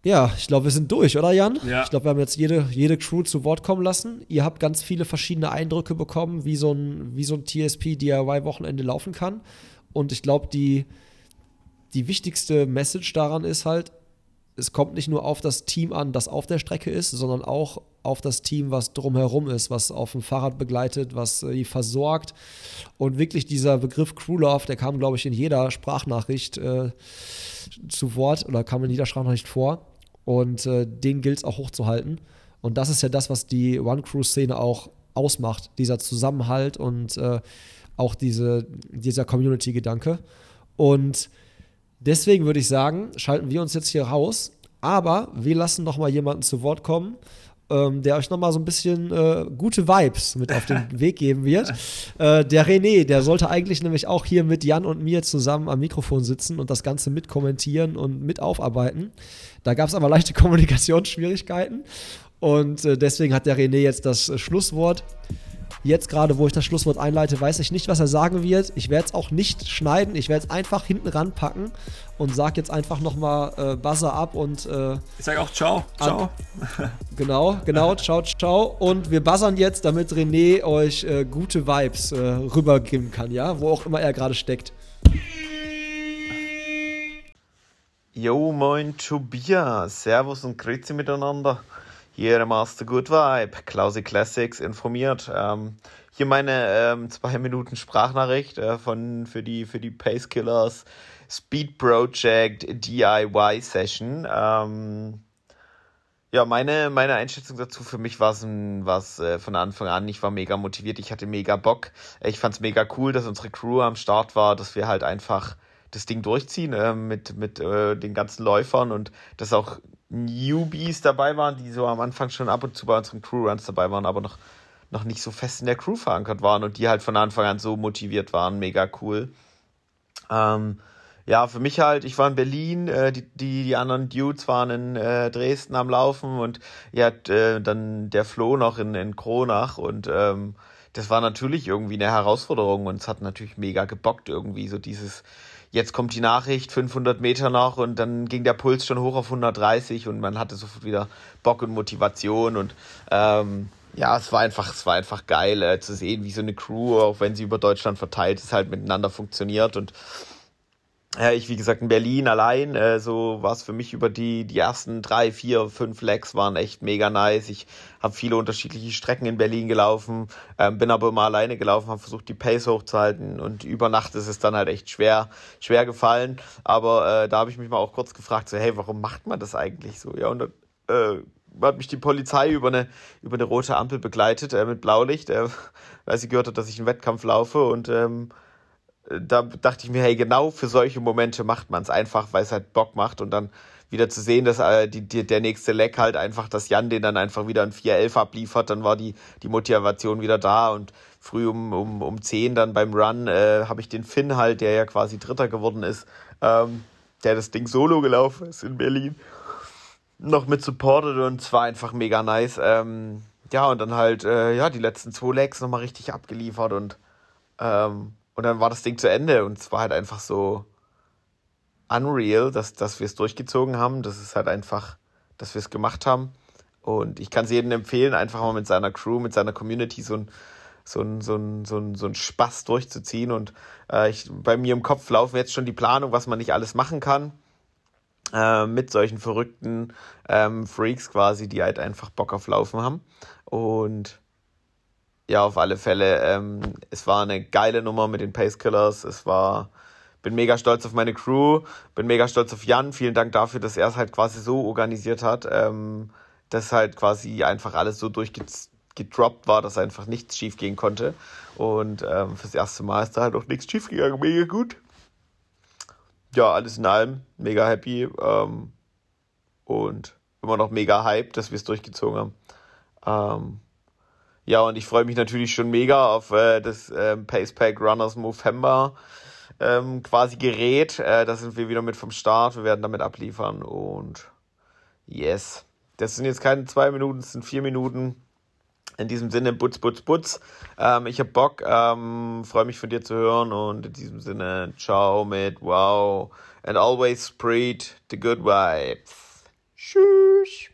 Ja, ich glaube, wir sind durch, oder Jan? Ja. Ich glaube, wir haben jetzt jede, jede Crew zu Wort kommen lassen. Ihr habt ganz viele verschiedene Eindrücke bekommen, wie so ein, wie so ein TSP-DIY-Wochenende laufen kann. Und ich glaube, die, die wichtigste Message daran ist halt, es kommt nicht nur auf das Team an, das auf der Strecke ist, sondern auch auf das Team, was drumherum ist, was auf dem Fahrrad begleitet, was äh, versorgt. Und wirklich dieser Begriff Crewlove, der kam, glaube ich, in jeder Sprachnachricht äh, zu Wort oder kam in jeder Sprachnachricht vor. Und äh, den gilt es auch hochzuhalten. Und das ist ja das, was die One-Crew-Szene auch ausmacht, dieser Zusammenhalt und äh, auch diese, dieser Community-Gedanke. Und Deswegen würde ich sagen, schalten wir uns jetzt hier raus. Aber wir lassen noch mal jemanden zu Wort kommen, ähm, der euch noch mal so ein bisschen äh, gute Vibes mit auf den [laughs] Weg geben wird. Äh, der René, der sollte eigentlich nämlich auch hier mit Jan und mir zusammen am Mikrofon sitzen und das Ganze mit kommentieren und mit aufarbeiten. Da gab es aber leichte [laughs] Kommunikationsschwierigkeiten. Und äh, deswegen hat der René jetzt das äh, Schlusswort. Jetzt gerade, wo ich das Schlusswort einleite, weiß ich nicht, was er sagen wird. Ich werde es auch nicht schneiden. Ich werde es einfach hinten ranpacken und sage jetzt einfach nochmal äh, Buzzer ab und. Äh, ich sage auch Ciao. Ciao. [laughs] [laughs] genau, genau. Ciao, ciao. Und wir buzzern jetzt, damit René euch äh, gute Vibes äh, rübergeben kann, ja? Wo auch immer er gerade steckt. Jo, moin Tobias. Servus und Grüezi miteinander. Hier Master Good Vibe, Klausi Classics informiert. Ähm, hier meine ähm, zwei Minuten Sprachnachricht äh, von, für die, für die Pace Killers Speed Project DIY Session. Ähm, ja, meine, meine Einschätzung dazu für mich war es äh, von Anfang an. Ich war mega motiviert, ich hatte mega Bock. Ich fand es mega cool, dass unsere Crew am Start war, dass wir halt einfach das Ding durchziehen äh, mit, mit äh, den ganzen Läufern und dass auch Newbies dabei waren, die so am Anfang schon ab und zu bei unseren Crewruns dabei waren, aber noch, noch nicht so fest in der Crew verankert waren und die halt von Anfang an so motiviert waren. Mega cool. Ähm, ja, für mich halt, ich war in Berlin, äh, die, die, die anderen Dudes waren in äh, Dresden am Laufen und ja, äh, dann der Flo noch in, in Kronach und ähm, das war natürlich irgendwie eine Herausforderung und es hat natürlich mega gebockt irgendwie, so dieses, jetzt kommt die Nachricht, 500 Meter noch und dann ging der Puls schon hoch auf 130 und man hatte sofort wieder Bock und Motivation und ähm, ja, es war einfach, es war einfach geil äh, zu sehen, wie so eine Crew, auch wenn sie über Deutschland verteilt ist, halt miteinander funktioniert und ja, ich, wie gesagt, in Berlin allein, äh, so war es für mich über die, die ersten drei, vier, fünf Legs waren echt mega nice. Ich habe viele unterschiedliche Strecken in Berlin gelaufen, ähm, bin aber immer alleine gelaufen, habe versucht, die Pace hochzuhalten und über Nacht ist es dann halt echt schwer, schwer gefallen. Aber äh, da habe ich mich mal auch kurz gefragt, so, hey, warum macht man das eigentlich so? Ja, und dann äh, hat mich die Polizei über eine, über eine rote Ampel begleitet äh, mit Blaulicht, äh, [laughs] weil sie gehört hat, dass ich einen Wettkampf laufe und ähm, da dachte ich mir, hey, genau für solche Momente macht man es einfach, weil es halt Bock macht und dann wieder zu sehen, dass äh, die, die, der nächste Leck halt einfach, dass Jan den dann einfach wieder ein 4-11 abliefert, dann war die, die Motivation wieder da und früh um, um, um 10 dann beim Run äh, habe ich den Finn halt, der ja quasi Dritter geworden ist, ähm, der das Ding solo gelaufen ist in Berlin, noch mit supportet und es war einfach mega nice. Ähm, ja, und dann halt, äh, ja, die letzten zwei Legs nochmal richtig abgeliefert und ähm, und dann war das Ding zu Ende und es war halt einfach so unreal, dass, dass wir es durchgezogen haben. Das ist halt einfach, dass wir es gemacht haben. Und ich kann es jedem empfehlen, einfach mal mit seiner Crew, mit seiner Community so ein, so ein, so ein, so ein, so ein Spaß durchzuziehen. Und äh, ich, bei mir im Kopf laufen jetzt schon die Planung, was man nicht alles machen kann. Äh, mit solchen verrückten ähm, Freaks quasi, die halt einfach Bock auf Laufen haben. Und ja, auf alle Fälle. Ähm, es war eine geile Nummer mit den Pace Killers. Es war, bin mega stolz auf meine Crew, bin mega stolz auf Jan. Vielen Dank dafür, dass er es halt quasi so organisiert hat, ähm, dass halt quasi einfach alles so durchgedroppt war, dass einfach nichts schief gehen konnte. Und ähm, fürs erste Mal ist da halt auch nichts schief gegangen. Mega gut. Ja, alles in allem, mega happy. Ähm, und immer noch mega hype, dass wir es durchgezogen haben. Ja, und ich freue mich natürlich schon mega auf äh, das äh, Pacepack Runners Movember ähm, quasi Gerät. Äh, da sind wir wieder mit vom Start. Wir werden damit abliefern und yes. Das sind jetzt keine zwei Minuten, das sind vier Minuten. In diesem Sinne, Butz, Butz, Butz. Ähm, ich hab Bock, ähm, freue mich von dir zu hören und in diesem Sinne, ciao mit wow and always spread the good vibes. Tschüss.